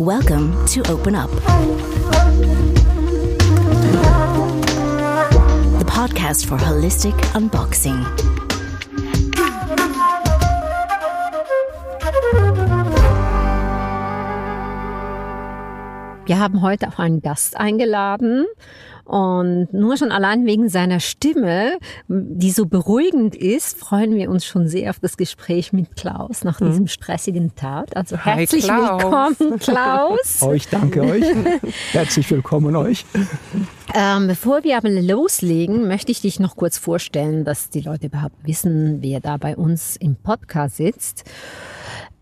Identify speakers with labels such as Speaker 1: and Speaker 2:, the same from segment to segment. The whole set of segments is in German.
Speaker 1: Welcome to Open Up, the podcast for holistic unboxing.
Speaker 2: Wir haben heute auch einen Gast eingeladen und nur schon allein wegen seiner Stimme, die so beruhigend ist, freuen wir uns schon sehr auf das Gespräch mit Klaus nach diesem stressigen Tag. Also
Speaker 3: Hi,
Speaker 2: herzlich
Speaker 3: Klaus.
Speaker 2: willkommen, Klaus.
Speaker 4: Euch danke euch. Herzlich willkommen euch.
Speaker 2: Ähm, bevor wir aber loslegen, möchte ich dich noch kurz vorstellen, dass die Leute überhaupt wissen, wer da bei uns im Podcast sitzt.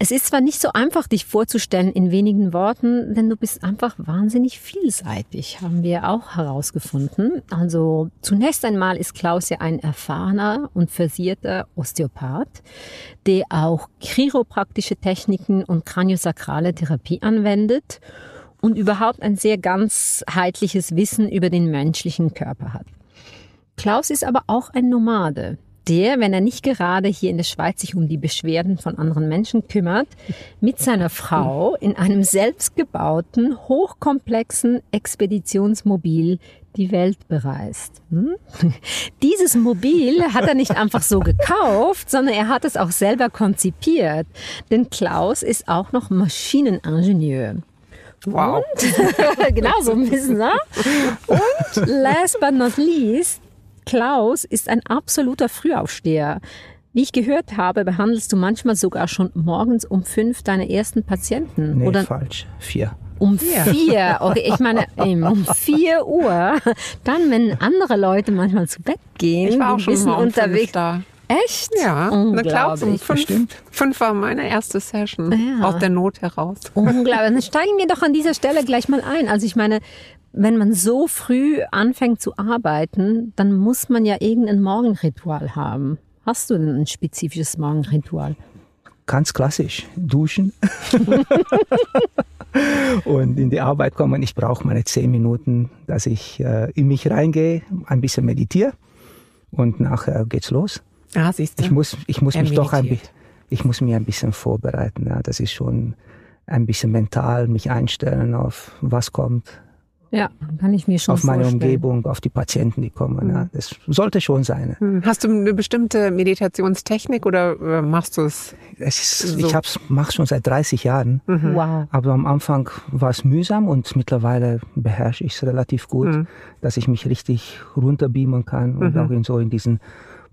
Speaker 2: Es ist zwar nicht so einfach, dich vorzustellen in wenigen Worten, denn du bist einfach wahnsinnig vielseitig, haben wir auch herausgefunden. Also zunächst einmal ist Klaus ja ein erfahrener und versierter Osteopath, der auch chiropraktische Techniken und kraniosakrale Therapie anwendet und überhaupt ein sehr ganzheitliches Wissen über den menschlichen Körper hat. Klaus ist aber auch ein Nomade, der, wenn er nicht gerade hier in der Schweiz sich um die Beschwerden von anderen Menschen kümmert, mit seiner Frau in einem selbstgebauten, hochkomplexen Expeditionsmobil die Welt bereist. Hm? Dieses Mobil hat er nicht einfach so gekauft, sondern er hat es auch selber konzipiert. Denn Klaus ist auch noch Maschineningenieur.
Speaker 3: Wow.
Speaker 2: Und, genau so ein bisschen, ne? Und last but not least, Klaus ist ein absoluter Frühaufsteher. Wie ich gehört habe, behandelst du manchmal sogar schon morgens um fünf deine ersten Patienten.
Speaker 4: Nee,
Speaker 2: Oder
Speaker 4: falsch. Vier.
Speaker 2: um vier. Okay, ich meine, um vier Uhr. Dann, wenn andere Leute manchmal zu Bett gehen,
Speaker 3: Ich war auch
Speaker 2: ein
Speaker 3: schon
Speaker 2: bisschen
Speaker 3: mal um
Speaker 2: unterwegs.
Speaker 3: da.
Speaker 2: Echt?
Speaker 3: Ja, na klar, um
Speaker 2: Unglaublich.
Speaker 3: fünf,
Speaker 4: Bestimmt.
Speaker 3: fünf war meine erste Session
Speaker 2: Ja.
Speaker 3: aus der Not heraus.
Speaker 2: Unglaublich. Dann steigen wir doch an dieser Stelle gleich mal ein. Also ich meine, wenn man so früh anfängt zu arbeiten, dann muss man ja irgendein Morgenritual haben. Hast du denn ein spezifisches Morgenritual?
Speaker 4: Ganz klassisch. Duschen. und in die Arbeit kommen. Ich brauche meine zehn Minuten, dass ich äh, in mich reingehe, ein bisschen meditiere. Und nachher geht's los.
Speaker 3: Ja, siehst du.
Speaker 4: Ich muss, ich muss
Speaker 3: Er
Speaker 4: mich doch ein
Speaker 3: meditiert.
Speaker 4: bisschen, ich muss mich ein bisschen vorbereiten. Ja. Das ist schon ein bisschen mental, mich einstellen auf was kommt,
Speaker 2: Ja, kann ich mir schon
Speaker 4: auf meine
Speaker 2: vorstellen.
Speaker 4: Umgebung, auf die Patienten, die kommen. Ja. Das sollte schon sein.
Speaker 3: Hm. Hast du eine bestimmte Meditationstechnik oder äh, machst du es?
Speaker 4: Es ist,
Speaker 3: So.
Speaker 4: Ich hab's, mache schon seit 30 Jahren,
Speaker 2: Wow.
Speaker 4: aber am Anfang war es mühsam und mittlerweile beherrsche ich es relativ gut,
Speaker 3: Mhm.
Speaker 4: dass ich mich richtig runterbeamen kann und auch in so in diesen,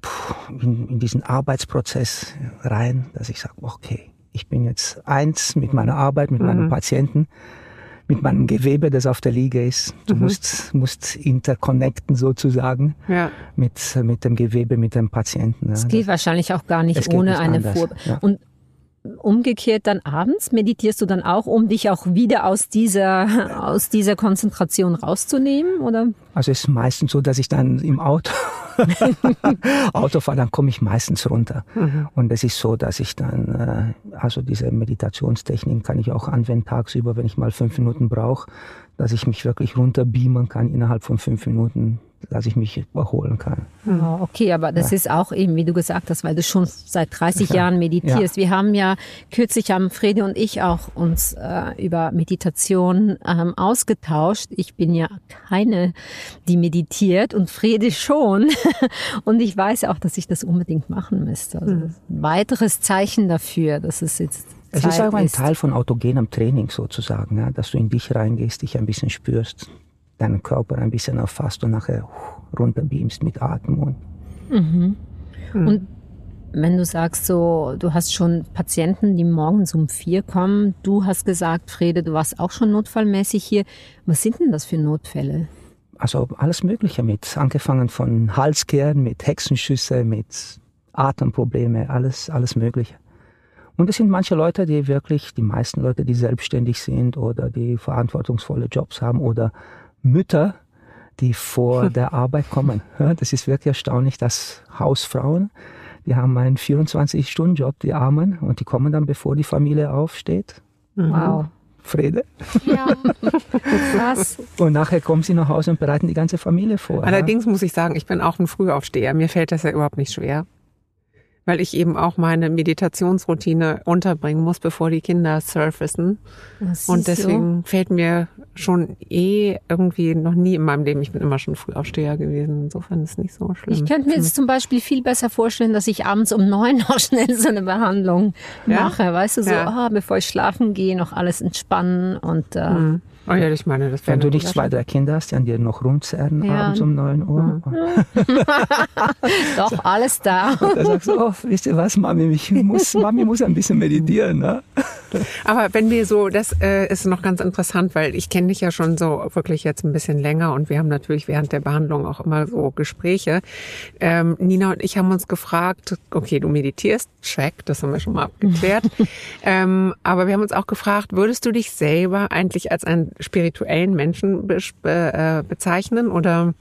Speaker 4: puh, in, in diesen Arbeitsprozess rein, dass ich sage, okay, ich bin jetzt eins mit meiner Arbeit, mit meinem Patienten, mit meinem Gewebe, das auf der Liege ist. Du musst, musst interconnecten sozusagen
Speaker 3: Ja.
Speaker 4: mit, mit dem Gewebe, mit dem Patienten.
Speaker 2: Es
Speaker 4: ja.
Speaker 2: geht wahrscheinlich auch gar nicht ohne
Speaker 4: nicht
Speaker 2: eine Vor.
Speaker 4: ja.
Speaker 2: Und umgekehrt dann abends meditierst du dann auch, um dich auch wieder aus dieser aus dieser Konzentration rauszunehmen, oder?
Speaker 4: Also es ist meistens so, dass ich dann im Auto Auto fahre, dann komme ich meistens runter. Und es ist so, dass ich dann, äh, also diese Meditationstechniken kann ich auch anwenden tagsüber, wenn ich mal fünf Minuten brauche, dass ich mich wirklich runterbeamen kann innerhalb von fünf Minuten, dass ich mich erholen kann.
Speaker 2: Ja, okay, aber das ist auch eben, wie du gesagt hast, weil du schon seit 30 Jahren meditierst. Wir haben ja kürzlich haben Frede und ich auch uns äh, über Meditation ähm, ausgetauscht. Ich bin ja keine, die meditiert und Frede schon. und ich weiß auch, dass ich das unbedingt machen müsste. Also ein weiteres Zeichen dafür, dass es jetzt
Speaker 4: Es
Speaker 2: Zeit
Speaker 4: ist auch ein Teil von autogenem Training sozusagen, ja, dass du in dich reingehst, dich ein bisschen spürst, deinen Körper ein bisschen erfasst und nachher runterbeamst mit Atem und
Speaker 2: Und wenn du sagst, so, du hast schon Patienten, die morgens um vier kommen, du hast gesagt, Frede, du warst auch schon notfallmäßig hier. Was sind denn das für Notfälle?
Speaker 4: Also alles Mögliche mit, angefangen von Halskern, mit Hexenschüsse, mit Atemprobleme, alles, alles Mögliche. Und es sind manche Leute, die wirklich, die meisten Leute, die selbstständig sind oder die verantwortungsvolle Jobs haben oder Mütter, die vor der Arbeit kommen. Ja, das ist wirklich erstaunlich, dass Hausfrauen, die haben einen 24-Stunden-Job, die Armen, und die kommen dann, bevor die Familie aufsteht.
Speaker 2: Wow.
Speaker 4: Frede.
Speaker 2: Ja, krass.
Speaker 4: Und nachher kommen sie nach Hause und bereiten die ganze Familie vor. ja.
Speaker 3: Allerdings muss ich sagen, ich bin auch ein Frühaufsteher. Mir fällt das ja überhaupt nicht schwer. Weil ich eben auch meine Meditationsroutine unterbringen muss, bevor die Kinder surfacen. Und deswegen so. fällt mir schon eh irgendwie noch nie in meinem Leben, ich bin immer schon Frühaufsteher gewesen, insofern ist es nicht so schlimm.
Speaker 2: Ich könnte mir jetzt zum Beispiel viel besser vorstellen, dass ich abends um neun noch schnell so eine Behandlung ja? mache, weißt du, so, ja. oh, bevor ich schlafen gehe, noch alles entspannen und äh, mhm.
Speaker 3: Oh ja, ich meine, das
Speaker 4: Wenn du nicht zwei, drei Kinder hast, die an dir noch rumzerren ja. abends um 9 Uhr.
Speaker 2: Doch, alles da.
Speaker 4: Und dann sagst du, oh, wisst ihr was, Mami, ich muss, Mami muss ein bisschen meditieren. Ne?
Speaker 3: Aber wenn wir so, das äh, ist noch ganz interessant, weil ich kenne dich ja schon so wirklich jetzt ein bisschen länger und wir haben natürlich während der Behandlung auch immer so Gespräche. Ähm, Nina und ich haben uns gefragt, okay, du meditierst, check, das haben wir schon mal abgeklärt. ähm, aber wir haben uns auch gefragt, würdest du dich selber eigentlich als ein spirituellen Menschen be äh, bezeichnen oder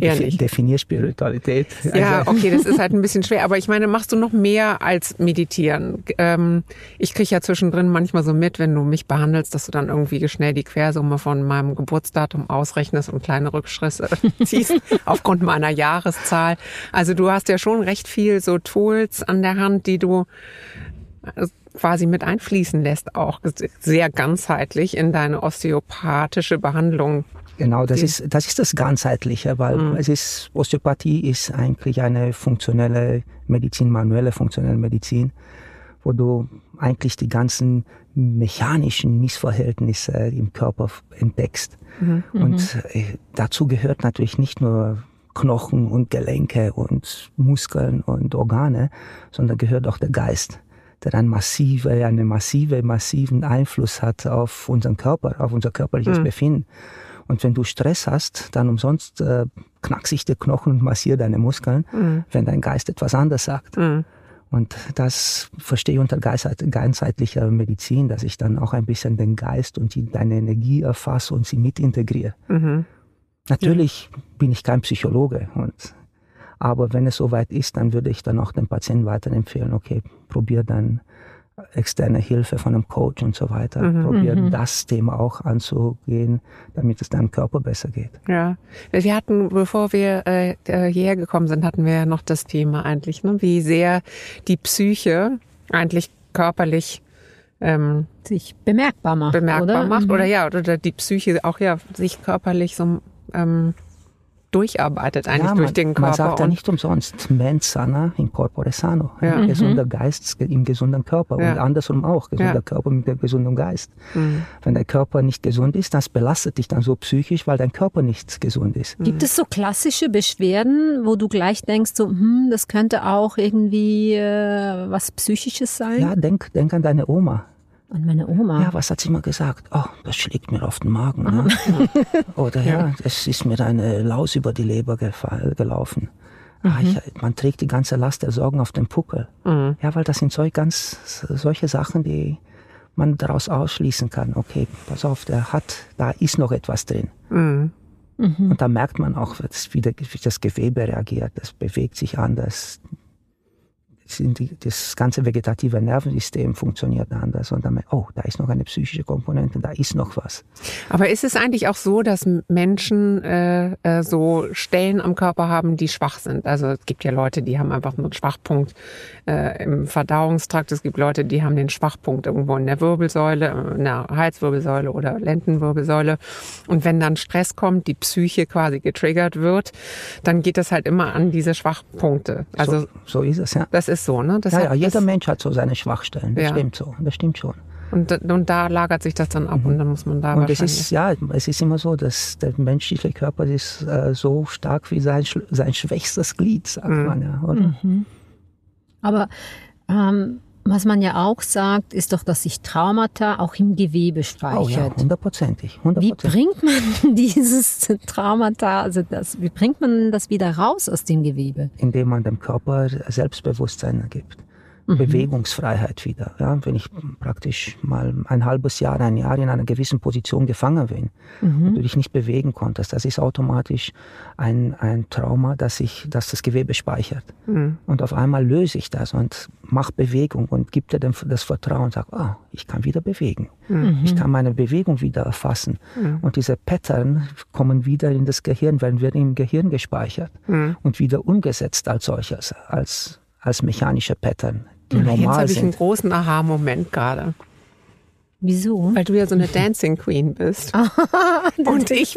Speaker 3: eher nicht?
Speaker 4: Definier Spiritualität.
Speaker 3: Ja, also okay, das ist halt ein bisschen schwer. Aber ich meine, machst du noch mehr als meditieren? Ähm, ich kriege ja zwischendrin manchmal so mit, wenn du mich behandelst, dass du dann irgendwie schnell die Quersumme von meinem Geburtsdatum ausrechnest und kleine Rückschrisse ziehst aufgrund meiner Jahreszahl. Also du hast ja schon recht viel so Tools an der Hand, die du quasi mit einfließen lässt, auch sehr ganzheitlich in deine osteopathische Behandlung.
Speaker 4: Genau, das ist, das ist das Ganzheitliche, weil mhm. es ist, Osteopathie ist eigentlich eine funktionelle Medizin, manuelle funktionelle Medizin, wo du eigentlich die ganzen mechanischen Missverhältnisse im Körper entdeckst. Mhm. Und äh, dazu gehört natürlich nicht nur Knochen und Gelenke und Muskeln und Organe, sondern gehört auch der Geist der dann massive, eine massive, massiven Einfluss hat auf unseren Körper, auf unser körperliches mhm. Befinden. Und wenn du Stress hast, dann umsonst äh, knack sich der Knochen und massier deine Muskeln, mhm. wenn dein Geist etwas anderes sagt. Mhm. Und das verstehe ich unter ganzheitlicher Medizin, dass ich dann auch ein bisschen den Geist und die, deine Energie erfasse und sie mit integriere. Mhm. Natürlich bin ich kein Psychologe und aber wenn es soweit ist, dann würde ich dann auch dem Patienten weiterempfehlen, okay, probier dann externe Hilfe von einem Coach und so weiter. Mhm. Probier mhm. das Thema auch anzugehen, damit es deinem Körper besser geht.
Speaker 3: Ja, wir hatten, bevor wir äh, hierher gekommen sind, hatten wir ja noch das Thema eigentlich, ne? wie sehr die Psyche eigentlich körperlich
Speaker 2: ähm, sich bemerkbar macht,
Speaker 3: bemerkbar
Speaker 2: oder?
Speaker 3: macht mhm. oder ja oder die Psyche auch ja sich körperlich so ähm, durcharbeitet eigentlich ja, man, durch den Körper.
Speaker 4: Man sagt ja nicht umsonst, mens sana in corpore sano. Ja. Mhm. Gesunder Geist im gesunden Körper ja. und andersrum auch, gesunder ja. Körper mit dem gesunden Geist. Mhm. Wenn der Körper nicht gesund ist, das belastet dich dann so psychisch, weil dein Körper nicht gesund ist.
Speaker 2: Gibt es so klassische Beschwerden, wo du gleich denkst, so, hm, das könnte auch irgendwie äh, was Psychisches sein?
Speaker 4: Ja, denk, denk an deine Oma.
Speaker 2: An meine Oma.
Speaker 4: Ja, was hat sie immer gesagt? Oh, das schlägt mir auf den Magen. Ne? Oder ja, es ist mir eine Laus über die Leber gelaufen. Ah, mhm. Ah, ich, man trägt die ganze Last der Sorgen auf den Puckel. Mhm. Ja, weil das sind so ganz solche Sachen, die man daraus ausschließen kann. Okay, pass auf, der hat, da ist noch etwas drin. Mhm. Mhm. Und da merkt man auch, wie das Gewebe reagiert. Das bewegt sich anders das ganze vegetative Nervensystem funktioniert anders und dann, oh, da ist noch eine psychische Komponente, da ist noch was.
Speaker 3: Aber ist es eigentlich auch so, dass Menschen äh, äh, so Stellen am Körper haben, die schwach sind? Also es gibt ja Leute, die haben einfach einen Schwachpunkt äh, im Verdauungstrakt. Es gibt Leute, die haben den Schwachpunkt irgendwo in der Wirbelsäule, in der Halswirbelsäule oder Lendenwirbelsäule. Und wenn dann Stress kommt, die Psyche quasi getriggert wird, dann geht das halt immer an diese Schwachpunkte. Also
Speaker 4: so, so ist es ja.
Speaker 3: Das ist so, ne? Das
Speaker 4: ja, ja, jeder Mensch hat so seine Schwachstellen. Das ja. stimmt so. Das stimmt schon.
Speaker 3: Und, und da lagert sich das dann ab mhm. und dann muss man da
Speaker 4: und es ist ja es ist immer so dass der menschliche Körper ist äh, so stark wie sein sein schwächstes Glied sagt mhm. man ja oder mhm.
Speaker 2: aber ähm, was man ja auch sagt, ist doch, dass sich Traumata auch im Gewebe speichert. Oh ja,
Speaker 4: hundertprozentig.
Speaker 2: Wie bringt man dieses Traumata, also das, wie bringt man das wieder raus aus dem Gewebe?
Speaker 4: Indem man dem Körper Selbstbewusstsein gibt mhm. Bewegungsfreiheit wieder. Ja, wenn ich praktisch mal ein halbes Jahr, ein Jahr in einer gewissen Position gefangen bin mhm. und du dich nicht bewegen konntest, das ist automatisch ein, ein Trauma, das sich, das das Gewebe speichert. Mhm. Und auf einmal löse ich das und mache Bewegung und gebe dir das Vertrauen und sage, ah, ich kann wieder bewegen. Mhm. Ich kann meine Bewegung wieder erfassen. Mhm. Und diese Pattern kommen wieder in das Gehirn, werden wir im Gehirn gespeichert mhm. und wieder umgesetzt als solches, als als mechanische Pattern, die
Speaker 3: Jetzt
Speaker 4: normal
Speaker 3: habe ich einen großen Aha-Moment gerade.
Speaker 2: Wieso?
Speaker 3: Weil du ja so eine Dancing Queen bist. Und ich,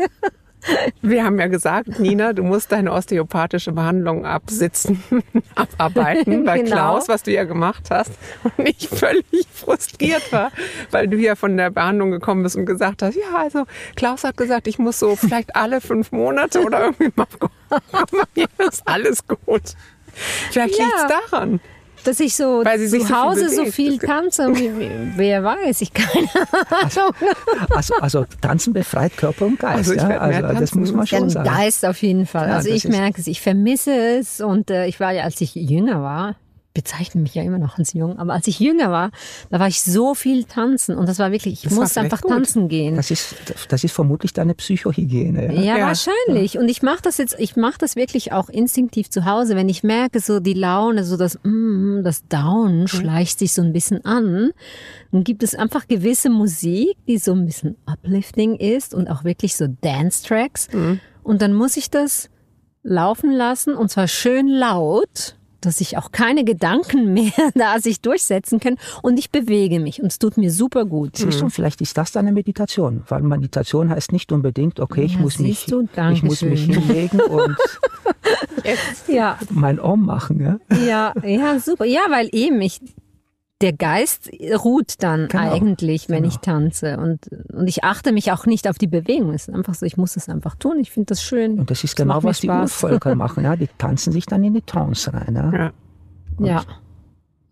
Speaker 3: wir haben ja gesagt, Nina, du musst deine osteopathische Behandlung absitzen, abarbeiten bei
Speaker 2: Genau.
Speaker 3: Klaus, was du ja gemacht hast. Und ich völlig frustriert war, weil du ja von der Behandlung gekommen bist und gesagt hast, ja, also Klaus hat gesagt, ich muss so vielleicht alle fünf Monate oder irgendwie mal. Aber mir ist alles gut. Vielleicht
Speaker 2: Ja.
Speaker 3: liegt's daran.
Speaker 2: Dass ich so
Speaker 3: Weil sie sich
Speaker 2: zu
Speaker 3: so viel
Speaker 2: Hause so
Speaker 3: bewegt.
Speaker 2: viel tanze, wer weiß, ich keine Ahnung.
Speaker 4: Also, also Tanzen befreit Körper und Geist.
Speaker 3: Also
Speaker 4: ja? also das muss man schon sagen.
Speaker 2: Geist auf jeden Fall.
Speaker 4: Ja,
Speaker 2: also ich merke es, ich vermisse es und äh, ich war ja, als ich jünger war, bezeichne mich ja immer noch als jung, aber als ich jünger war, da war ich so viel tanzen und das war wirklich, ich
Speaker 3: Das
Speaker 2: musste einfach
Speaker 3: gut.
Speaker 2: tanzen gehen.
Speaker 4: Das ist, das ist vermutlich deine Psychohygiene. Ja?
Speaker 2: Ja,
Speaker 3: Ja.
Speaker 2: wahrscheinlich. Und ich mache das jetzt, ich mache das wirklich auch instinktiv zu Hause, wenn ich merke, so die Laune, so das, mm, das Down schleicht sich so ein bisschen an. Dann gibt es einfach gewisse Musik, die so ein bisschen uplifting ist und auch wirklich so Dance-Tracks. Und dann muss ich das laufen lassen und zwar schön laut, dass sich auch keine Gedanken mehr da sich durchsetzen können und ich bewege mich und es tut mir super gut.
Speaker 4: Siehst du, vielleicht ist das deine Meditation, weil Meditation heißt nicht unbedingt, okay, ich
Speaker 2: Ja,
Speaker 4: muss mich,
Speaker 2: du?
Speaker 4: ich muss mich hinlegen und
Speaker 2: Ja,
Speaker 4: mein Om machen. Ja?
Speaker 2: Ja, ja, super. Ja, weil eben ich, der Geist ruht dann
Speaker 4: Genau,
Speaker 2: eigentlich, wenn
Speaker 4: genau.
Speaker 2: ich tanze. Und, und ich achte mich auch nicht auf die Bewegung. Es ist einfach so, ich muss es einfach tun. Ich finde das schön.
Speaker 4: Und das ist
Speaker 2: Das
Speaker 4: genau, was die. Urvölker machen. Ja? Die tanzen sich dann in die Trance rein. Ja?
Speaker 3: Ja.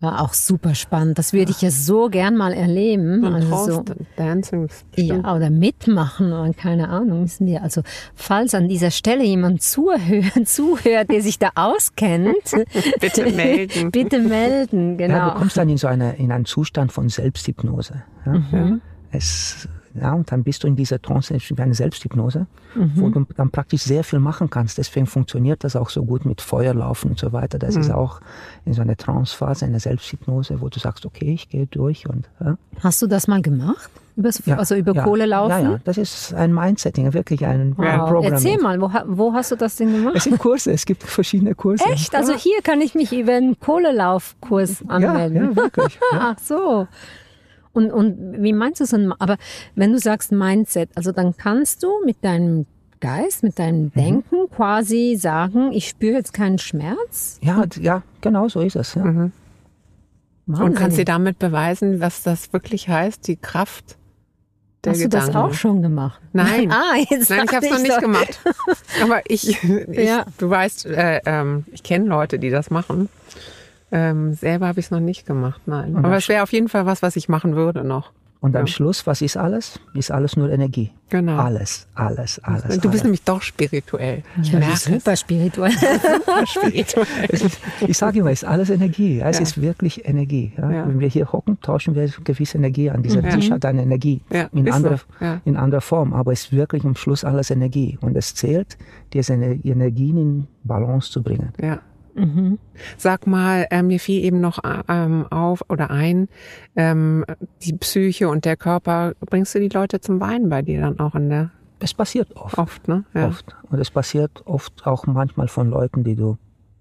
Speaker 2: Ja. War auch super spannend. Das würde ich ja so gern mal erleben.
Speaker 3: Und
Speaker 2: Also so,
Speaker 3: Dancing
Speaker 2: ja, oder mitmachen oder keine Ahnung. Wissen wir. Also, falls an dieser Stelle jemand zuhört, zuhört, der sich da auskennt,
Speaker 3: Bitte melden.
Speaker 2: bitte melden.
Speaker 4: Ja,
Speaker 2: Genau.
Speaker 4: du kommst dann in so eine, in einen Zustand von Selbsthypnose. Ja?
Speaker 2: Mhm.
Speaker 4: Es, ja, und dann bist du in dieser Trance, wie eine Selbsthypnose,
Speaker 2: Mhm.
Speaker 4: wo du dann praktisch sehr viel machen kannst. Deswegen funktioniert das auch so gut mit Feuerlaufen und so weiter. Das
Speaker 2: Mhm.
Speaker 4: ist auch in so einer Trancephase, eine Selbsthypnose, wo du sagst, okay, ich gehe durch und ja.
Speaker 2: Hast du das mal gemacht? Übers,
Speaker 4: Ja,
Speaker 2: also über
Speaker 4: ja,
Speaker 2: Kohle laufen?
Speaker 4: Ja, ja, das ist ein Mindsetting, wirklich ein, ein
Speaker 2: Wow.
Speaker 4: Programming.
Speaker 2: Erzähl mal, wo, wo hast du das denn gemacht?
Speaker 4: Es sind Kurse, es gibt verschiedene Kurse.
Speaker 2: Echt? Also hier kann ich mich über einen Kohlelaufkurs anmelden.
Speaker 4: ja, wirklich. Ja.
Speaker 2: Ach so. Und, und wie meinst du so ein, aber wenn du sagst Mindset, also dann kannst du mit deinem Geist, mit
Speaker 4: Mhm.
Speaker 2: deinem Denken quasi sagen, ich spüre jetzt keinen Schmerz.
Speaker 4: Ja, ja, genau so ist es. Ja.
Speaker 3: Und kannst dir
Speaker 2: Wahnsinn.
Speaker 3: damit beweisen, was das wirklich heißt, die Kraft der
Speaker 2: Hast
Speaker 3: Gedanken.
Speaker 2: du das auch schon gemacht?
Speaker 3: Nein.
Speaker 2: Ah, jetzt
Speaker 3: Nein, ich habe es noch nicht
Speaker 2: doch-
Speaker 3: gemacht. Aber ich, ich
Speaker 2: Ja.
Speaker 3: du weißt, äh, ähm, ich kenne Leute, die das machen. Ähm, selber habe ich es noch nicht gemacht, nein.
Speaker 4: Und
Speaker 3: Aber es wäre auf jeden Fall was, was ich machen würde noch.
Speaker 4: Und am
Speaker 3: Ja.
Speaker 4: Schluss, was ist alles? Ist alles nur Energie.
Speaker 3: Genau.
Speaker 4: Alles, alles, alles.
Speaker 3: Du bist
Speaker 4: alles.
Speaker 3: nämlich doch spirituell. Ich
Speaker 2: Ja,
Speaker 3: merke es.
Speaker 2: super spirituell.
Speaker 3: spirituell.
Speaker 4: Ist, ich sage immer, es ist alles Energie. Ja, Es
Speaker 3: Ja.
Speaker 4: ist wirklich Energie. Ja.
Speaker 3: Ja.
Speaker 4: Wenn wir hier hocken, tauschen wir gewisse Energie an. Dieser. Tisch hat eine Energie
Speaker 3: Ja,
Speaker 4: in,
Speaker 3: ist
Speaker 4: anderer,
Speaker 3: so. Ja.
Speaker 4: in anderer Form, aber es ist wirklich am Schluss alles Energie. Und es zählt, diese Ener- Energien in Balance zu bringen.
Speaker 3: Ja. Sag mal, äh, mir fiel eben noch ähm, auf oder ein, ähm, die Psyche und der Körper, bringst du die Leute zum Weinen bei dir dann auch in der,
Speaker 4: Es passiert oft.
Speaker 3: oft, ne? Ja.
Speaker 4: oft. Und es passiert oft auch manchmal von Leuten, die du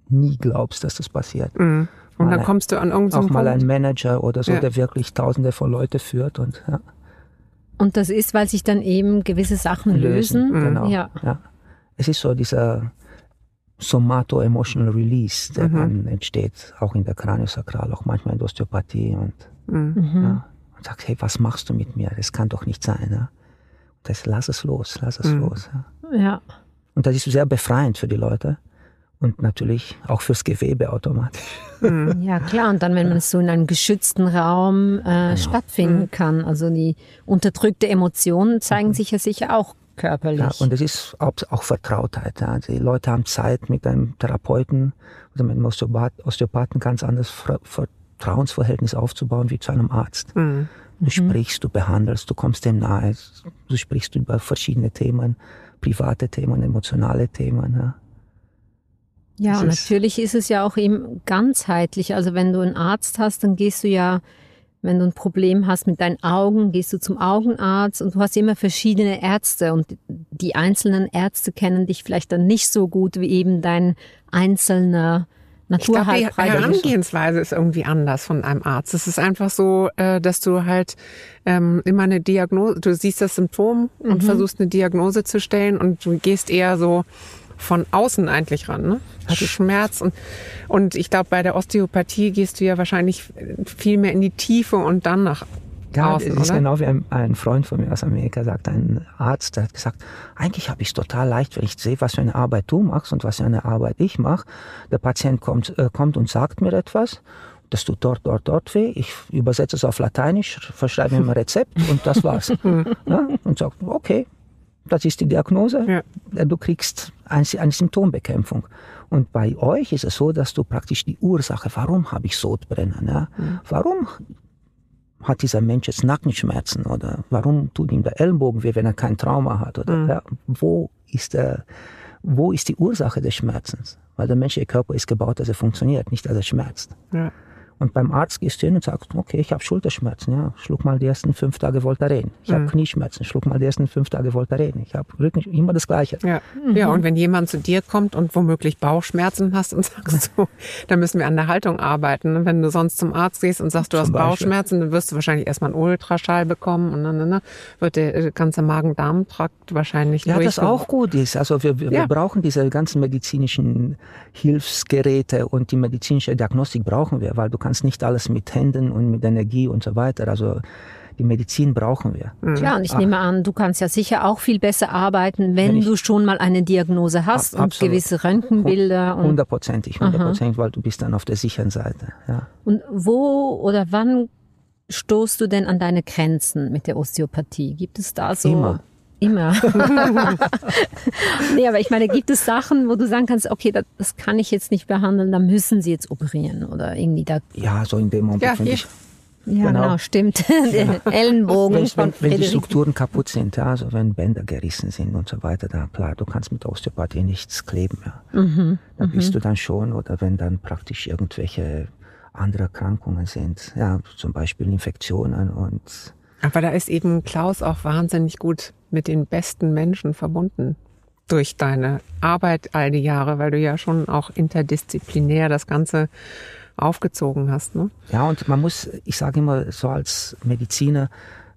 Speaker 4: nie glaubst, dass das passiert.
Speaker 3: Mhm. Und
Speaker 4: Mal
Speaker 3: dann
Speaker 4: ein-
Speaker 3: kommst du an
Speaker 4: Auch
Speaker 3: irgendeinen
Speaker 4: mal ein
Speaker 3: Punkt.
Speaker 4: Manager oder so,
Speaker 3: Ja.
Speaker 4: der wirklich tausende von Leute führt und ja,
Speaker 2: Und das ist, weil sich dann eben gewisse Sachen lösen.
Speaker 4: Genau.
Speaker 2: Ja.
Speaker 4: Ja. Es ist so dieser Somato-Emotional Release, der dann entsteht, auch in der Kraniosakral, auch manchmal in der Osteopathie und,
Speaker 3: Mhm.
Speaker 4: ja, und sagst, hey, was machst du mit mir? Das kann doch nicht sein. Ja? Das, lass es los, lass es
Speaker 3: Mhm.
Speaker 4: los. Ja?
Speaker 2: ja.
Speaker 4: Und das ist sehr befreiend für die Leute und natürlich auch fürs Gewebe automatisch.
Speaker 2: Ja, klar. Und dann, wenn man es so in einem geschützten Raum äh, stattfinden kann. Also die unterdrückte Emotionen zeigen sich ja sicher auch körperlich.
Speaker 4: Ja, und es ist auch, Vertrautheit. Ja. Die Leute haben Zeit mit einem Therapeuten oder mit einem Osteopath, Osteopathen ganz anderes Ver Vertrauensverhältnis aufzubauen wie zu einem Arzt.
Speaker 3: Mhm.
Speaker 4: Du sprichst, du behandelst, du kommst dem nahe, du sprichst über verschiedene Themen, private Themen, emotionale Themen. Ja.
Speaker 2: Ja,
Speaker 4: ist-
Speaker 2: natürlich ist es ja auch eben ganzheitlich. Also wenn du einen Arzt hast, dann gehst du ja, wenn du ein Problem hast mit deinen Augen, gehst du zum Augenarzt und du hast immer verschiedene Ärzte und die einzelnen Ärzte kennen dich vielleicht dann nicht so gut wie eben dein einzelner Naturheilbrei
Speaker 3: ich glaub, die Herangehensweise ist irgendwie anders von einem Arzt. Es ist einfach so, äh, dass du halt ähm, immer eine Diagnose, du siehst das Symptom mhm. und versuchst eine Diagnose zu stellen und du gehst eher so von außen eigentlich ran. Ne? Hast Schmerz und, und ich glaube, bei der Osteopathie gehst du ja wahrscheinlich viel mehr in die Tiefe und dann nach
Speaker 4: ja,
Speaker 3: außen,
Speaker 4: das ist
Speaker 3: oder?
Speaker 4: genau wie ein, ein Freund von mir aus Amerika sagt, ein Arzt, der hat gesagt, eigentlich habe ich es total leicht, wenn ich sehe, was für eine Arbeit du machst und was für eine Arbeit ich mache. Der Patient kommt, äh, kommt und sagt mir etwas, das tut dort, dort, dort weh. Ich übersetze es auf Lateinisch, verschreibe ihm ein Rezept und das war's. ja, und sagt, okay, das ist die Diagnose.
Speaker 3: Ja.
Speaker 4: Du kriegst eine, Symptombekämpfung. Und bei euch ist es so, dass du praktisch die Ursache, warum habe ich Sodbrennen? Ja? Warum hat dieser Mensch jetzt Nackenschmerzen oder warum tut ihm der Ellenbogen weh, wenn er kein Trauma hat? Oder ja, wo, ist der, wo ist die Ursache des Schmerzens? Weil der menschliche Körper ist gebaut, dass er funktioniert, nicht dass er schmerzt.
Speaker 3: Ja.
Speaker 4: Und beim Arzt gehst du hin und sagst, okay, ich habe Schulterschmerzen, ja, schluck mal die ersten fünf Tage Voltaren. Ich habe Knieschmerzen, schluck mal die ersten fünf Tage Voltaren. Ich habe Rücken, immer das Gleiche.
Speaker 3: Ja. ja, und wenn jemand zu dir kommt und womöglich Bauchschmerzen hast und sagst du, dann müssen wir an der Haltung arbeiten. Wenn du sonst zum Arzt gehst und sagst, du hast
Speaker 4: Zum Beispiel.
Speaker 3: Bauchschmerzen, dann wirst du wahrscheinlich erstmal einen Ultraschall bekommen und dann, dann wird der äh, ganze Magen-Darm-Trakt wahrscheinlich
Speaker 4: Ja, das auch gut ist. Also wir, wir,
Speaker 3: Ja.
Speaker 4: wir brauchen diese ganzen medizinischen Hilfsgeräte und die medizinische Diagnostik brauchen wir, weil du kannst nicht alles mit Händen und mit Energie und so weiter. Also die Medizin brauchen wir.
Speaker 2: Klar, und ich nehme an, du kannst ja sicher auch viel besser arbeiten, wenn,
Speaker 4: Wenn
Speaker 2: du schon mal eine Diagnose hast
Speaker 4: Ab-
Speaker 2: und
Speaker 4: absolut.
Speaker 2: gewisse Röntgenbilder. Und,
Speaker 4: Hundertprozentig, hundertprozentig, weil du bist dann auf der sicheren Seite. Ja.
Speaker 2: und wo oder wann stoßt du denn an deine Grenzen mit der Osteopathie? Gibt es da so...
Speaker 4: Immer.
Speaker 2: Immer. nee, aber ich meine, gibt es Sachen, wo du sagen kannst, okay, das, das kann ich jetzt nicht behandeln, da müssen sie jetzt operieren oder irgendwie da.
Speaker 4: ja, so in dem Moment,
Speaker 3: Ja, hier.
Speaker 4: ich,
Speaker 2: Ja, genau,
Speaker 4: Genau.
Speaker 2: stimmt. Den Ellenbogen
Speaker 4: wenn, wenn, wenn die. Strukturen kaputt sind, ja, also wenn Bänder gerissen sind und so weiter, dann klar, du kannst mit Osteopathie nichts kleben. Ja.
Speaker 2: Mhm,
Speaker 4: Da bist du dann schon, oder wenn dann praktisch irgendwelche andere Erkrankungen sind, ja, zum Beispiel Infektionen und
Speaker 3: Aber da ist eben Klaus auch wahnsinnig gut mit den besten Menschen verbunden. Durch deine Arbeit all die Jahre, weil du ja schon auch interdisziplinär das Ganze aufgezogen hast. Ne?
Speaker 4: Ja, und man muss, ich sage immer so als Mediziner,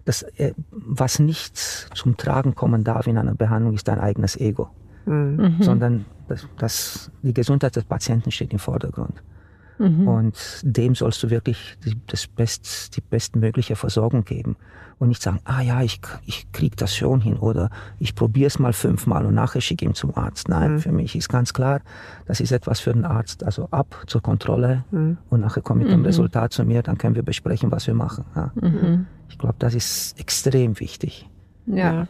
Speaker 4: dass äh, was nicht zum Tragen kommen darf in einer Behandlung, ist dein eigenes Ego. Sondern das, das, die Gesundheit des Patienten steht im Vordergrund. Und dem sollst du wirklich die, das best, die bestmögliche Versorgung geben. Und nicht sagen, ah ja, ich, ich krieg das schon hin oder ich probiere es mal fünfmal und nachher schicke ihn zum Arzt. Nein, für mich ist ganz klar, das ist etwas für den Arzt. Also ab zur Kontrolle und nachher kommt mit dem Resultat zu mir, dann können wir besprechen, was wir machen. Ja. Ich glaube, das ist extrem wichtig.
Speaker 2: Ja.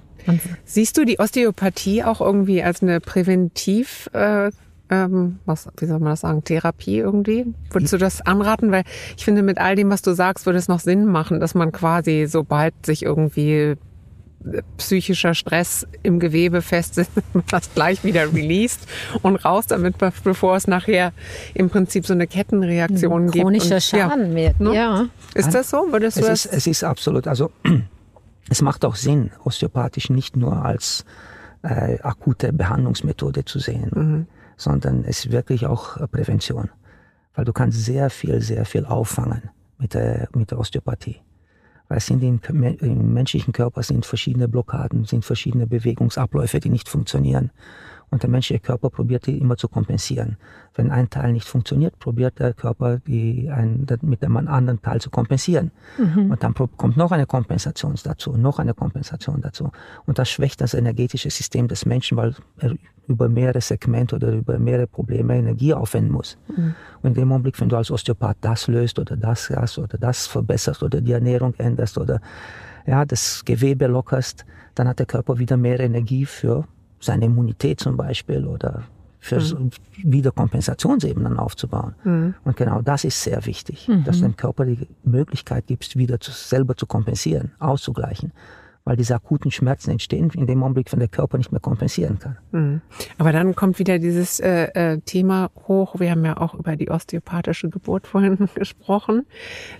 Speaker 3: Siehst du die Osteopathie auch irgendwie als eine Präventiv, äh, ähm, was, wie soll man das sagen, Therapie irgendwie? Würdest du das anraten? Weil ich finde, mit all dem, was du sagst, würde es noch Sinn machen, dass man quasi, sobald sich irgendwie äh, psychischer Stress im Gewebe festsitzt, das gleich wieder released und raus damit, be- bevor es nachher im Prinzip so eine Kettenreaktion gibt.
Speaker 2: Chronischer
Speaker 3: Und,
Speaker 2: Schaden wird.
Speaker 3: ne?
Speaker 2: Ja.
Speaker 3: Ist das so? Würdest du
Speaker 4: Es
Speaker 3: das?
Speaker 4: ist, es ist absolut, also es macht auch Sinn, osteopathisch nicht nur als äh, akute Behandlungsmethode zu sehen, sondern es ist wirklich auch äh, Prävention. Weil du kannst sehr viel, sehr viel auffangen mit der, mit der Osteopathie. Weil es sind im, im menschlichen Körper sind verschiedene Blockaden, sind verschiedene Bewegungsabläufe, die nicht funktionieren. Und der menschliche Körper probiert die immer zu kompensieren. Wenn ein Teil nicht funktioniert, probiert der Körper die ein, mit dem anderen Teil zu kompensieren. Und dann kommt noch eine Kompensation dazu, noch eine Kompensation dazu. Und das schwächt das energetische System des Menschen, weil er über mehrere Segmente oder über mehrere Probleme Energie aufwenden muss. Und in dem Augenblick, wenn du als Osteopath das löst oder das hast oder das verbesserst oder die Ernährung änderst oder ja, das Gewebe lockerst, dann hat der Körper wieder mehr Energie für seine Immunität zum Beispiel oder für so wieder Kompensationsebenen aufzubauen. Und genau das ist sehr wichtig, dass du dem Körper die Möglichkeit gibst, wieder zu, selber zu kompensieren, auszugleichen. Weil diese akuten Schmerzen entstehen in dem Augenblick, wenn der Körper nicht mehr kompensieren kann.
Speaker 3: Mhm. Aber dann kommt wieder dieses äh, äh, Thema hoch. Wir haben ja auch über die osteopathische Geburt vorhin gesprochen.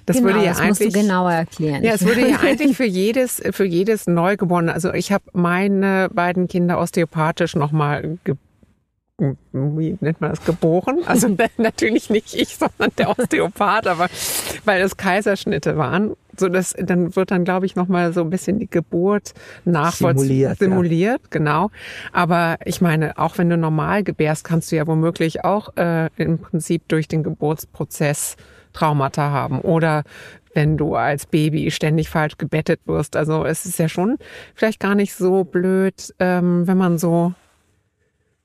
Speaker 3: Das
Speaker 2: genau,
Speaker 3: würde ja
Speaker 2: das musst
Speaker 3: eigentlich
Speaker 2: du genauer erklären.
Speaker 3: ja, es würde ja eigentlich für jedes für jedes Neugeborene. Also ich habe meine beiden Kinder osteopathisch nochmal ge wie nennt man das, geboren. Also natürlich nicht ich, sondern der Osteopath, aber weil es Kaiserschnitte waren. So das, dann wird dann, glaube ich, nochmal so ein bisschen die Geburt nachvollziehen.
Speaker 4: Simuliert,
Speaker 3: Simuliert, genau. Aber ich meine, auch wenn du normal gebärst, kannst du ja womöglich auch äh, im Prinzip durch den Geburtsprozess Traumata haben. Oder wenn du als Baby ständig falsch gebettet wirst. Also es ist ja schon vielleicht gar nicht so blöd, ähm, wenn man so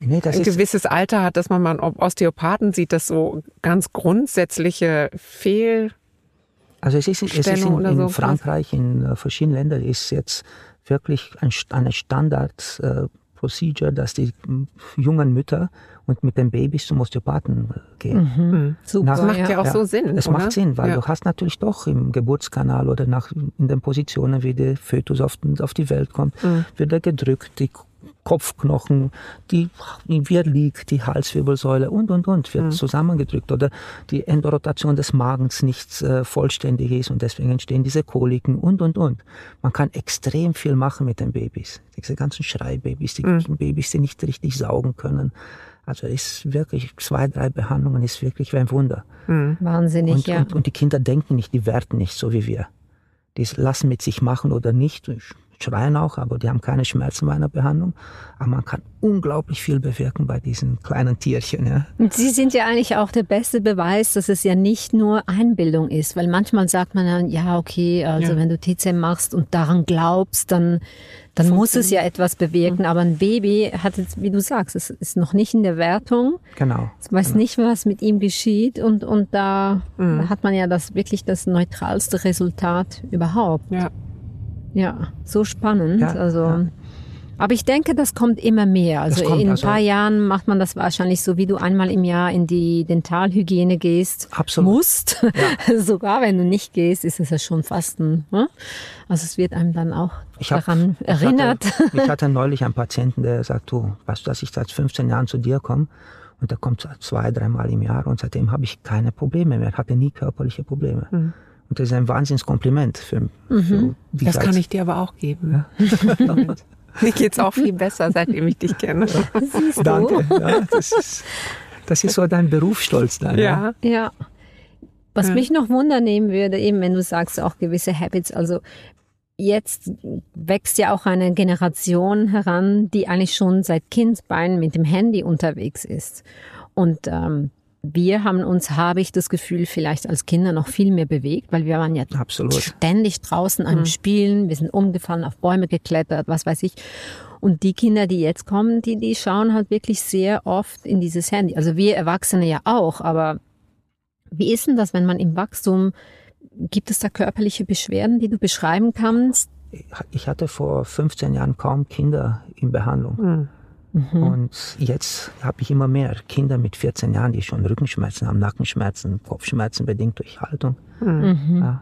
Speaker 4: Nee, das
Speaker 3: ein
Speaker 4: ist,
Speaker 3: gewisses Alter hat, dass man mal einen Osteopathen sieht, dass so ganz grundsätzliche Fehl
Speaker 4: also es ist, es ist in, in
Speaker 3: so.
Speaker 4: Frankreich, in äh, verschiedenen Ländern ist jetzt wirklich ein, eine Standard äh, Procedure, dass die m, jungen Mütter und mit den Babys zum Osteopathen äh, gehen.
Speaker 2: Super.
Speaker 4: Das
Speaker 3: macht ja, auch so Sinn.
Speaker 4: Es macht Sinn, weil
Speaker 3: ja.
Speaker 4: du hast natürlich doch im Geburtskanal oder nach, in den Positionen, wie der Fötus auf, auf die Welt kommt,
Speaker 3: Mhm.
Speaker 4: wird er gedrückt, die Kopfknochen, die, wie er liegt, die Halswirbelsäule und, und, und,
Speaker 3: Mhm.
Speaker 4: wird zusammengedrückt oder die Endorotation des Magens nicht äh, vollständig ist und deswegen entstehen diese Koliken und, und, und. Man kann extrem viel machen mit den Babys. Diese ganzen Schreibabys, die
Speaker 3: Mhm.
Speaker 4: Babys, die nicht richtig saugen können. Also ist wirklich, zwei, drei Behandlungen ist wirklich wie ein Wunder.
Speaker 2: Wahnsinnig,
Speaker 4: Und,
Speaker 2: ja.
Speaker 4: und, und die Kinder denken nicht, die werten nicht, so wie wir. Die lassen mit sich machen oder nicht, schreien auch, aber die haben keine Schmerzen bei einer Behandlung. Aber man kann unglaublich viel bewirken bei diesen kleinen Tierchen. Ja.
Speaker 2: Und Sie sind ja eigentlich auch der beste Beweis, dass es ja nicht nur Einbildung ist, weil manchmal sagt man dann, ja, okay, also
Speaker 3: Ja.
Speaker 2: wenn du TCM machst und daran glaubst, dann, dann muss es ja etwas bewirken. Aber ein Baby hat jetzt, wie du sagst, es ist noch nicht in der Wertung,
Speaker 4: Genau.
Speaker 2: es weiß nicht, was mit ihm geschieht und, und da hat man ja das wirklich das neutralste Resultat überhaupt.
Speaker 3: Ja.
Speaker 2: Ja, so spannend.
Speaker 4: Ja,
Speaker 2: also,
Speaker 4: ja.
Speaker 2: aber ich denke, das kommt immer mehr. Also
Speaker 4: kommt,
Speaker 2: in ein
Speaker 4: also-
Speaker 2: paar Jahren macht man das wahrscheinlich so, wie du einmal im Jahr in die Dentalhygiene gehst,
Speaker 4: Absolut.
Speaker 2: musst. Sogar wenn du nicht gehst, ist es ja schon fast ein. Ne? Also es wird einem dann auch
Speaker 4: Ich hab-
Speaker 2: daran
Speaker 4: ich
Speaker 2: erinnert.
Speaker 4: Hatte, ich hatte neulich einen Patienten, der sagt, du, weißt du, dass ich seit 15 Jahren zu dir komme? Und der kommt zwei, dreimal im Jahr und seitdem habe ich keine Probleme mehr, hatte nie körperliche Probleme. Und das ist ein Wahnsinnskompliment für, für die
Speaker 3: Das kann ich dir aber auch geben. Mir geht's auch viel besser, seitdem ich dich kenne.
Speaker 2: Siehst du?
Speaker 4: Danke. Ja, das, ist, das ist so dein Berufsstolz dann.
Speaker 3: Ja.
Speaker 2: Ja. Was
Speaker 3: Ja.
Speaker 2: mich noch Wunder nehmen würde, eben wenn du sagst, auch gewisse Habits, also jetzt wächst ja auch eine Generation heran, die eigentlich schon seit Kindesbeinen mit dem Handy unterwegs ist. Und ähm, wir haben uns, habe ich das Gefühl, vielleicht als Kinder noch viel mehr bewegt, weil wir waren ja
Speaker 4: Absolut.
Speaker 2: ständig draußen am Spielen, wir sind umgefallen, auf Bäume geklettert, was weiß ich. Und die Kinder, die jetzt kommen, die, die schauen halt wirklich sehr oft in dieses Handy. Also wir Erwachsene ja auch, aber wie ist denn das, wenn man im Wachstum, gibt es da körperliche Beschwerden, die du beschreiben kannst?
Speaker 4: Ich hatte vor 15 Jahren kaum Kinder in Behandlung. Und jetzt habe ich immer mehr Kinder mit 14 Jahren, die schon Rückenschmerzen haben, Nackenschmerzen, Kopfschmerzen bedingt durch Haltung. Ja.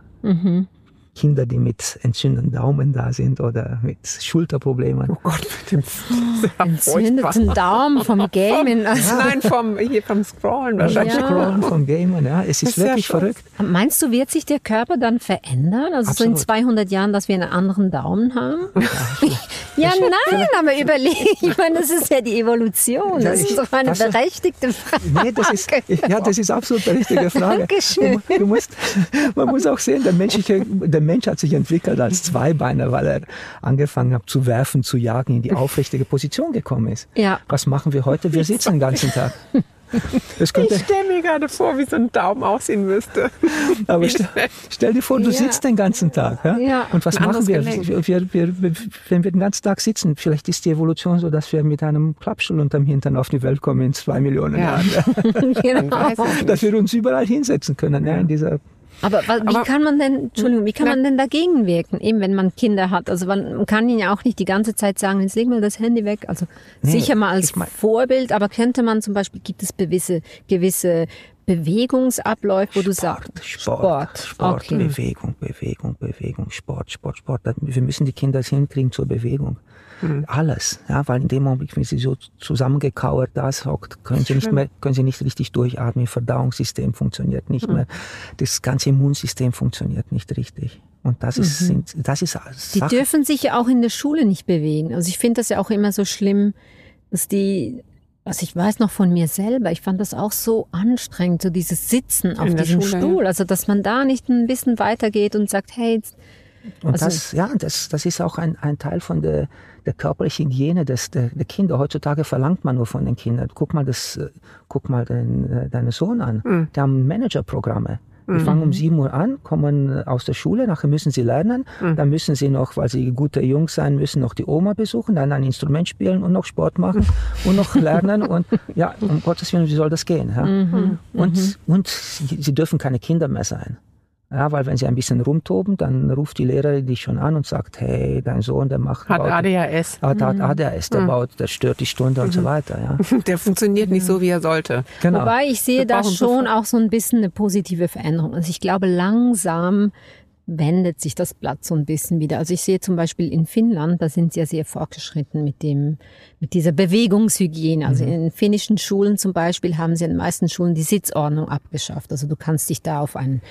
Speaker 4: Kinder, die mit entzündeten Daumen da sind oder mit Schulterproblemen.
Speaker 3: Oh Gott, mit dem sehr
Speaker 2: Entzündeten Daumen vom Gamen. Also,
Speaker 3: Nein, vom, hier vom Scrollen wahrscheinlich.
Speaker 2: Ja.
Speaker 4: Scrollen vom Gamen, ja. Es ist
Speaker 3: ist ja
Speaker 4: wirklich
Speaker 3: schon-
Speaker 4: verrückt.
Speaker 2: Meinst du, wird sich der Körper dann verändern? Also so in
Speaker 4: Absolut.
Speaker 2: 200 Jahren, dass wir einen anderen Daumen haben? Ja, nein, aber überleg, ich meine, das ist ja die Evolution.
Speaker 4: Ja,
Speaker 2: Das
Speaker 4: ich-
Speaker 2: ist doch eine berechtigte Frage.
Speaker 4: Nee, das ist, ja, das ist absolut eine richtige Frage.
Speaker 2: Dankeschön.
Speaker 4: Du, du musst, man muss auch sehen, der, menschliche, der Mensch hat sich entwickelt als Zweibeiner, weil er angefangen hat zu werfen, zu jagen, in die aufrichtige Position gekommen ist.
Speaker 2: Ja.
Speaker 4: Was machen wir heute? Wir sitzen den ganzen Tag. Könnte,
Speaker 3: Ich stelle mir gerade vor, wie so ein Daumen aussehen müsste.
Speaker 4: aber stell, stell dir vor, du
Speaker 2: Ja.
Speaker 4: sitzt den ganzen Tag. Ja?
Speaker 2: Ja.
Speaker 4: Und was machen wir? Wir, wir, wir? Wenn wir den ganzen Tag sitzen, vielleicht ist die Evolution so, dass wir mit einem Klappstuhl unterm Hintern auf die Welt kommen in zwei Millionen
Speaker 3: Ja.
Speaker 4: Jahren.
Speaker 2: Genau.
Speaker 4: Dass wir uns überall hinsetzen können, ja. in dieser
Speaker 2: Aber wa- wie
Speaker 3: Aber-
Speaker 2: kann man denn, Entschuldigung, wie kann man denn dagegen wirken, eben wenn man Kinder hat? Also man kann ihnen ja auch nicht die ganze Zeit sagen, jetzt leg mal das Handy weg. Also
Speaker 4: Nee,
Speaker 2: sicher mal als
Speaker 4: mein-
Speaker 2: Vorbild, aber könnte man zum Beispiel, gibt es gewisse, gewisse Bewegungsabläufe, wo du sagst,
Speaker 4: Sport, Sport,
Speaker 2: okay.
Speaker 4: Bewegung, Bewegung, Bewegung, Sport, Sport, Sport. Wir müssen die Kinder hinkriegen zur Bewegung. Alles, ja, weil in dem Augenblick, wenn sie so zusammengekauert da hockt, können sie nicht mehr, können sie nicht richtig durchatmen, ihr Verdauungssystem funktioniert nicht mehr, das ganze Immunsystem funktioniert nicht richtig. Und das ist, sind, das ist
Speaker 2: Die
Speaker 4: Sache.
Speaker 2: dürfen sich ja auch in der Schule nicht bewegen. Also ich finde das ja auch immer so schlimm, dass die Also ich weiß noch von mir selber, ich fand das auch so anstrengend, so dieses Sitzen auf
Speaker 3: In
Speaker 2: diesem
Speaker 3: Schule,
Speaker 2: Stuhl. Also dass man da nicht ein bisschen weitergeht und sagt, hey, jetzt,
Speaker 4: Und
Speaker 2: Also-
Speaker 4: das, ja, das, das ist auch ein, ein Teil von der, der körperlichen Hygiene des, der, der Kinder. Heutzutage verlangt man nur von den Kindern. Guck mal, das, äh, guck mal den, äh, deinen Sohn an.
Speaker 3: Mhm.
Speaker 4: Die haben Managerprogramme. Die fangen um 7 Uhr an, kommen äh, aus der Schule, nachher müssen sie lernen,
Speaker 3: Mhm.
Speaker 4: dann müssen sie noch, weil sie gute Jungs sein müssen, noch die Oma besuchen, dann ein Instrument spielen und noch Sport machen und noch lernen und ja, um Gottes Willen, wie soll das gehen? Ja?
Speaker 3: Mhm.
Speaker 4: Und, und sie, sie dürfen keine Kinder mehr sein. Ja, weil wenn sie ein bisschen rumtoben, dann ruft die Lehrerin dich schon an und sagt, hey, dein Sohn, der macht
Speaker 3: Hat
Speaker 4: baut-
Speaker 3: ADHS.
Speaker 4: hat, hat ADHS, der baut, der stört die Stunde und so weiter. Ja.
Speaker 3: Der funktioniert nicht so, wie er sollte.
Speaker 4: Genau.
Speaker 2: Wobei ich sehe da schon auch so ein bisschen eine positive Veränderung. Also ich glaube, langsam wendet sich das Blatt so ein bisschen wieder. Also ich sehe zum Beispiel in Finnland, da sind sie ja sehr fortgeschritten mit dem, mit dieser Bewegungshygiene. Also in finnischen Schulen zum Beispiel haben sie in den meisten Schulen die Sitzordnung abgeschafft. Also du kannst dich da auf einen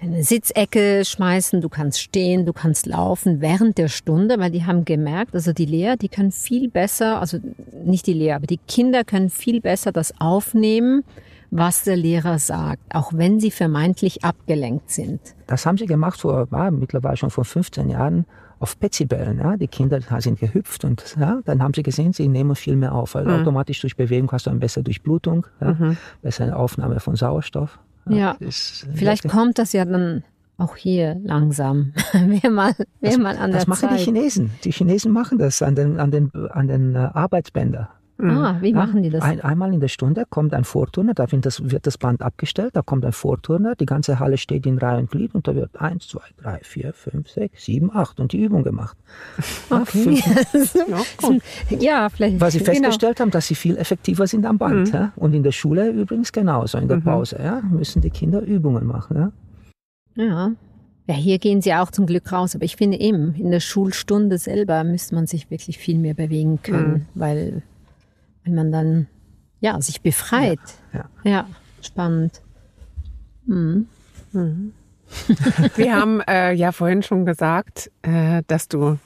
Speaker 2: eine Sitzecke schmeißen, du kannst stehen, du kannst laufen während der Stunde, weil die haben gemerkt, also die Lehrer, die können viel besser, also nicht die Lehrer, aber die Kinder können viel besser das aufnehmen, was der Lehrer sagt, auch wenn sie vermeintlich abgelenkt sind.
Speaker 4: Das haben sie gemacht vor, ah, mittlerweile schon vor 15 Jahren auf Petsybällen. Ja. Die Kinder sind gehüpft und ja, dann haben sie gesehen, sie nehmen viel mehr auf, weil automatisch durch Bewegung hast du eine bessere Durchblutung, ja, bessere Aufnahme von Sauerstoff.
Speaker 2: Ja.
Speaker 4: das ist
Speaker 2: Vielleicht
Speaker 4: wirklich-
Speaker 2: kommt das ja dann auch hier langsam. Wäre mal, wär mal an
Speaker 4: Das
Speaker 2: der
Speaker 4: machen die
Speaker 2: Zeit.
Speaker 4: Chinesen. Die Chinesen machen das an den, an den, an den äh, Arbeitsbändern.
Speaker 2: Ah, wie
Speaker 4: Ja,
Speaker 2: machen die das?
Speaker 4: Ein, einmal in der Stunde kommt ein Vorturner, da wird das, wird das Band abgestellt, da kommt ein Vorturner, die ganze Halle steht in Reihe und Glied und da wird eins, zwei, drei, vier, fünf, sechs, sieben, acht und die Übung gemacht. Ja, fünf-
Speaker 3: Ja,
Speaker 2: ja, vielleicht.
Speaker 4: weil sie
Speaker 2: genau.
Speaker 4: festgestellt haben, dass sie viel effektiver sind am Band.
Speaker 3: Mhm.
Speaker 4: Ja? Und in der Schule übrigens genauso, in der Pause ja? müssen die Kinder Übungen machen. Ja?
Speaker 2: Ja. Ja, hier gehen sie auch zum Glück raus. Aber ich finde eben, in der Schulstunde selber müsste man sich wirklich viel mehr bewegen können, weil, weil man dann ja, sich befreit.
Speaker 4: Ja.
Speaker 2: Ja, spannend.
Speaker 3: Wir haben äh, ja vorhin schon gesagt, äh, dass du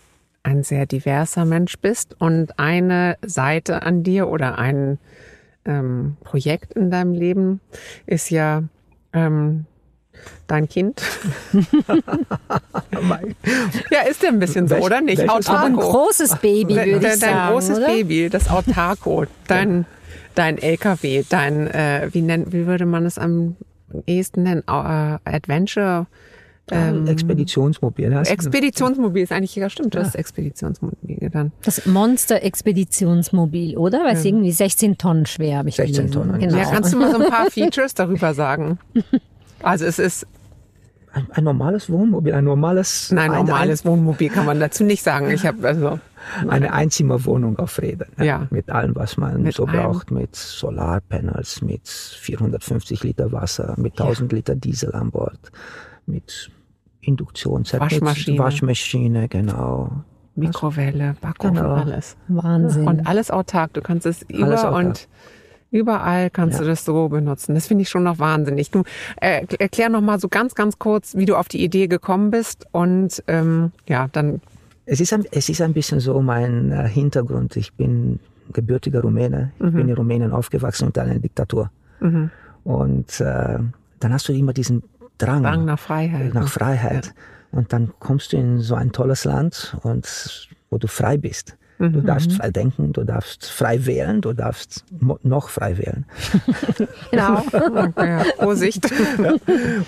Speaker 3: ein sehr diverser Mensch bist und eine Seite an dir oder ein ähm, Projekt in deinem Leben ist ja ähm, dein Kind. ja, ist der ein bisschen so,
Speaker 4: Welch-
Speaker 3: oder nicht?
Speaker 2: Aber ein
Speaker 3: Autarko.
Speaker 2: großes Baby,
Speaker 3: Dein,
Speaker 2: würde
Speaker 3: dein,
Speaker 2: ich
Speaker 3: dein
Speaker 2: sagen.
Speaker 3: großes
Speaker 2: oder?
Speaker 3: Baby, das Autarko, dein, dein LKW, dein, äh, wie, nennt, wie würde man es am ehesten nennen? Äh, Adventure. Ähm,
Speaker 4: Expeditionsmobil. Ja?
Speaker 3: Expeditionsmobil ist eigentlich, ja stimmt, das ist Expeditionsmobil dann.
Speaker 2: Das Monster-Expeditionsmobil, oder? Weil es irgendwie 16 Tonnen schwer, habe ich
Speaker 4: 16
Speaker 2: gelesen.
Speaker 4: Tonnen.
Speaker 2: Genau.
Speaker 3: Ja, kannst du mal so ein paar Features darüber sagen? Also es ist
Speaker 4: ein, ein normales Wohnmobil, ein normales,
Speaker 3: nein,
Speaker 4: ein-
Speaker 3: normales Wohnmobil kann man dazu nicht sagen. Ich habe also
Speaker 4: Ein, eine Einzimmerwohnung auf Rädern.
Speaker 3: Ja.
Speaker 4: Mit allem, was man
Speaker 3: Mit
Speaker 4: so
Speaker 3: allem.
Speaker 4: braucht, mit Solarpanels, mit 450 Liter Wasser, mit 1000 Liter Diesel an Bord, mit Induktionsherd,
Speaker 3: Waschmaschine.
Speaker 4: Mit Waschmaschine, genau.
Speaker 3: Mikrowelle, Backofen,
Speaker 4: Genau.
Speaker 3: alles.
Speaker 2: Wahnsinn.
Speaker 3: Und alles autark. Du kannst es über
Speaker 4: autark.
Speaker 3: und überall kannst
Speaker 4: Ja.
Speaker 3: du das so benutzen. Das finde ich schon noch wahnsinnig. Du äh, erklär noch mal so ganz, ganz kurz, wie du auf die Idee gekommen bist und ähm, ja, dann
Speaker 4: Es ist ein, es ist ein bisschen so mein äh, Hintergrund. Ich bin gebürtiger Rumäne. Ich bin in Rumänien aufgewachsen unter einer Diktatur. Und äh, dann hast du immer diesen Drang,
Speaker 3: Drang nach Freiheit.
Speaker 4: nach Freiheit. Und dann kommst du in so ein tolles Land und wo du frei bist. Du darfst frei denken, du darfst frei wählen, du darfst noch frei wählen.
Speaker 2: genau.
Speaker 3: ja, Vorsicht.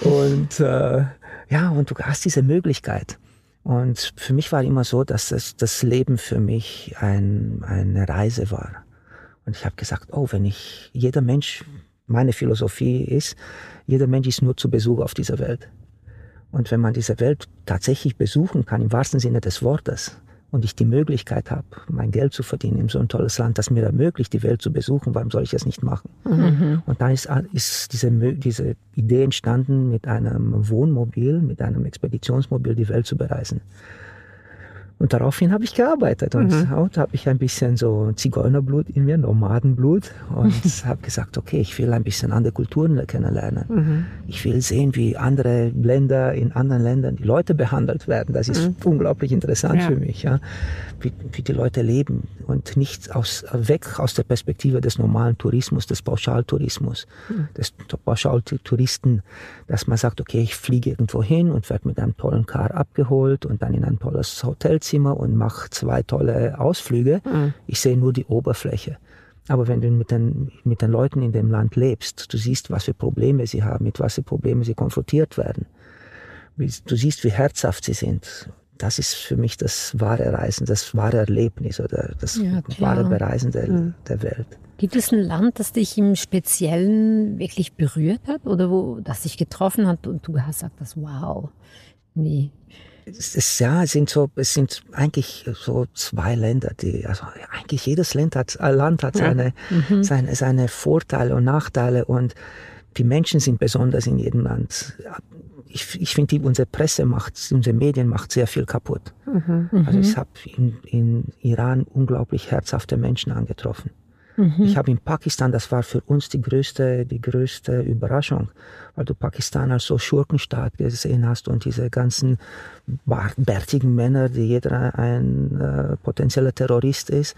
Speaker 4: Und äh, ja, und du hast diese Möglichkeit. Und für mich war immer so, dass das, das Leben für mich ein, eine Reise war. Und ich habe gesagt, oh, wenn ich, jeder Mensch, meine Philosophie ist, jeder Mensch ist nur zu Besuch auf dieser Welt. Und wenn man diese Welt tatsächlich besuchen kann, im wahrsten Sinne des Wortes, und ich die Möglichkeit habe, mein Geld zu verdienen in so ein tolles Land, das mir ermöglicht, die Welt zu besuchen, warum soll ich es nicht machen? Und da ist, ist diese, diese Idee entstanden, mit einem Wohnmobil, mit einem Expeditionsmobil die Welt zu bereisen. Und daraufhin habe ich gearbeitet und
Speaker 3: Mhm.
Speaker 4: und habe ich ein bisschen so Zigeunerblut in mir, Nomadenblut und habe gesagt, okay, ich will ein bisschen andere Kulturen kennenlernen.
Speaker 3: Mhm.
Speaker 4: Ich will sehen, wie andere Länder, in anderen Ländern die Leute behandelt werden. Das ist unglaublich interessant
Speaker 3: Mhm. Ja.
Speaker 4: für mich, ja. Wie, wie die Leute leben und nicht aus, weg aus der Perspektive des normalen Tourismus, des Pauschaltourismus,
Speaker 3: Mhm.
Speaker 4: des Pauschaltouristen, dass man sagt, okay, ich fliege irgendwo hin und werde mit einem tollen Car abgeholt und dann in ein tolles Hotelzimmer und mache zwei tolle Ausflüge. Ich sehe nur die Oberfläche. Aber wenn du mit den, mit den Leuten in dem Land lebst, du siehst, was für Probleme sie haben, mit was für Problemen sie konfrontiert werden. Du siehst, wie herzhaft sie sind. Das ist für mich das wahre Reisen, das wahre Erlebnis oder das
Speaker 2: Ja,
Speaker 4: wahre Bereisen der, der Welt.
Speaker 2: Gibt es ein Land, das dich im Speziellen wirklich berührt hat oder wo das dich getroffen hat und du hast gesagt, das wow. Nee.
Speaker 4: Es ist, ja, es sind so, es sind eigentlich so zwei Länder, die, also eigentlich jedes Land hat, Land hat seine, seine, seine Vorteile und Nachteile und die Menschen sind besonders in jedem Land. Ich, ich finde, unsere Presse macht, unsere Medien macht sehr viel kaputt. Also ich habe in, in Iran unglaublich herzhafte Menschen angetroffen. Ich habe in Pakistan, das war für uns die größte, die größte Überraschung, weil du Pakistan als so Schurkenstaat gesehen hast und diese ganzen bärtigen Männer, die jeder ein äh, potenzieller Terrorist ist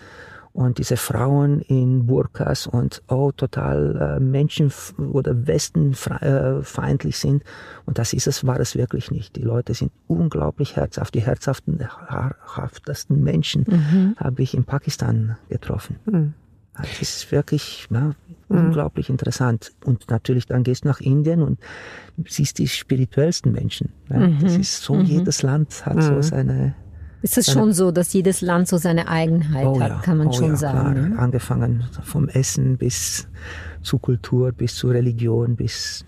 Speaker 4: und diese Frauen in Burkas und oh total äh, Menschen oder Westenfeindlich sind und das ist es war es wirklich nicht. Die Leute sind unglaublich herzhaft, die herzhaften, herzhaftesten Menschen habe ich in Pakistan getroffen. Also Das ist wirklich ja, unglaublich interessant. Und natürlich dann gehst du nach Indien und siehst die spirituellsten Menschen. Ja. Das ist so, jedes Land hat so seine.
Speaker 2: Ist es schon so, dass jedes Land so seine Eigenheit hat, kann man
Speaker 4: oh
Speaker 2: schon
Speaker 4: ja,
Speaker 2: sagen.
Speaker 4: Klar.
Speaker 2: ne?
Speaker 4: Angefangen vom Essen bis zur Kultur, bis zur Religion, bis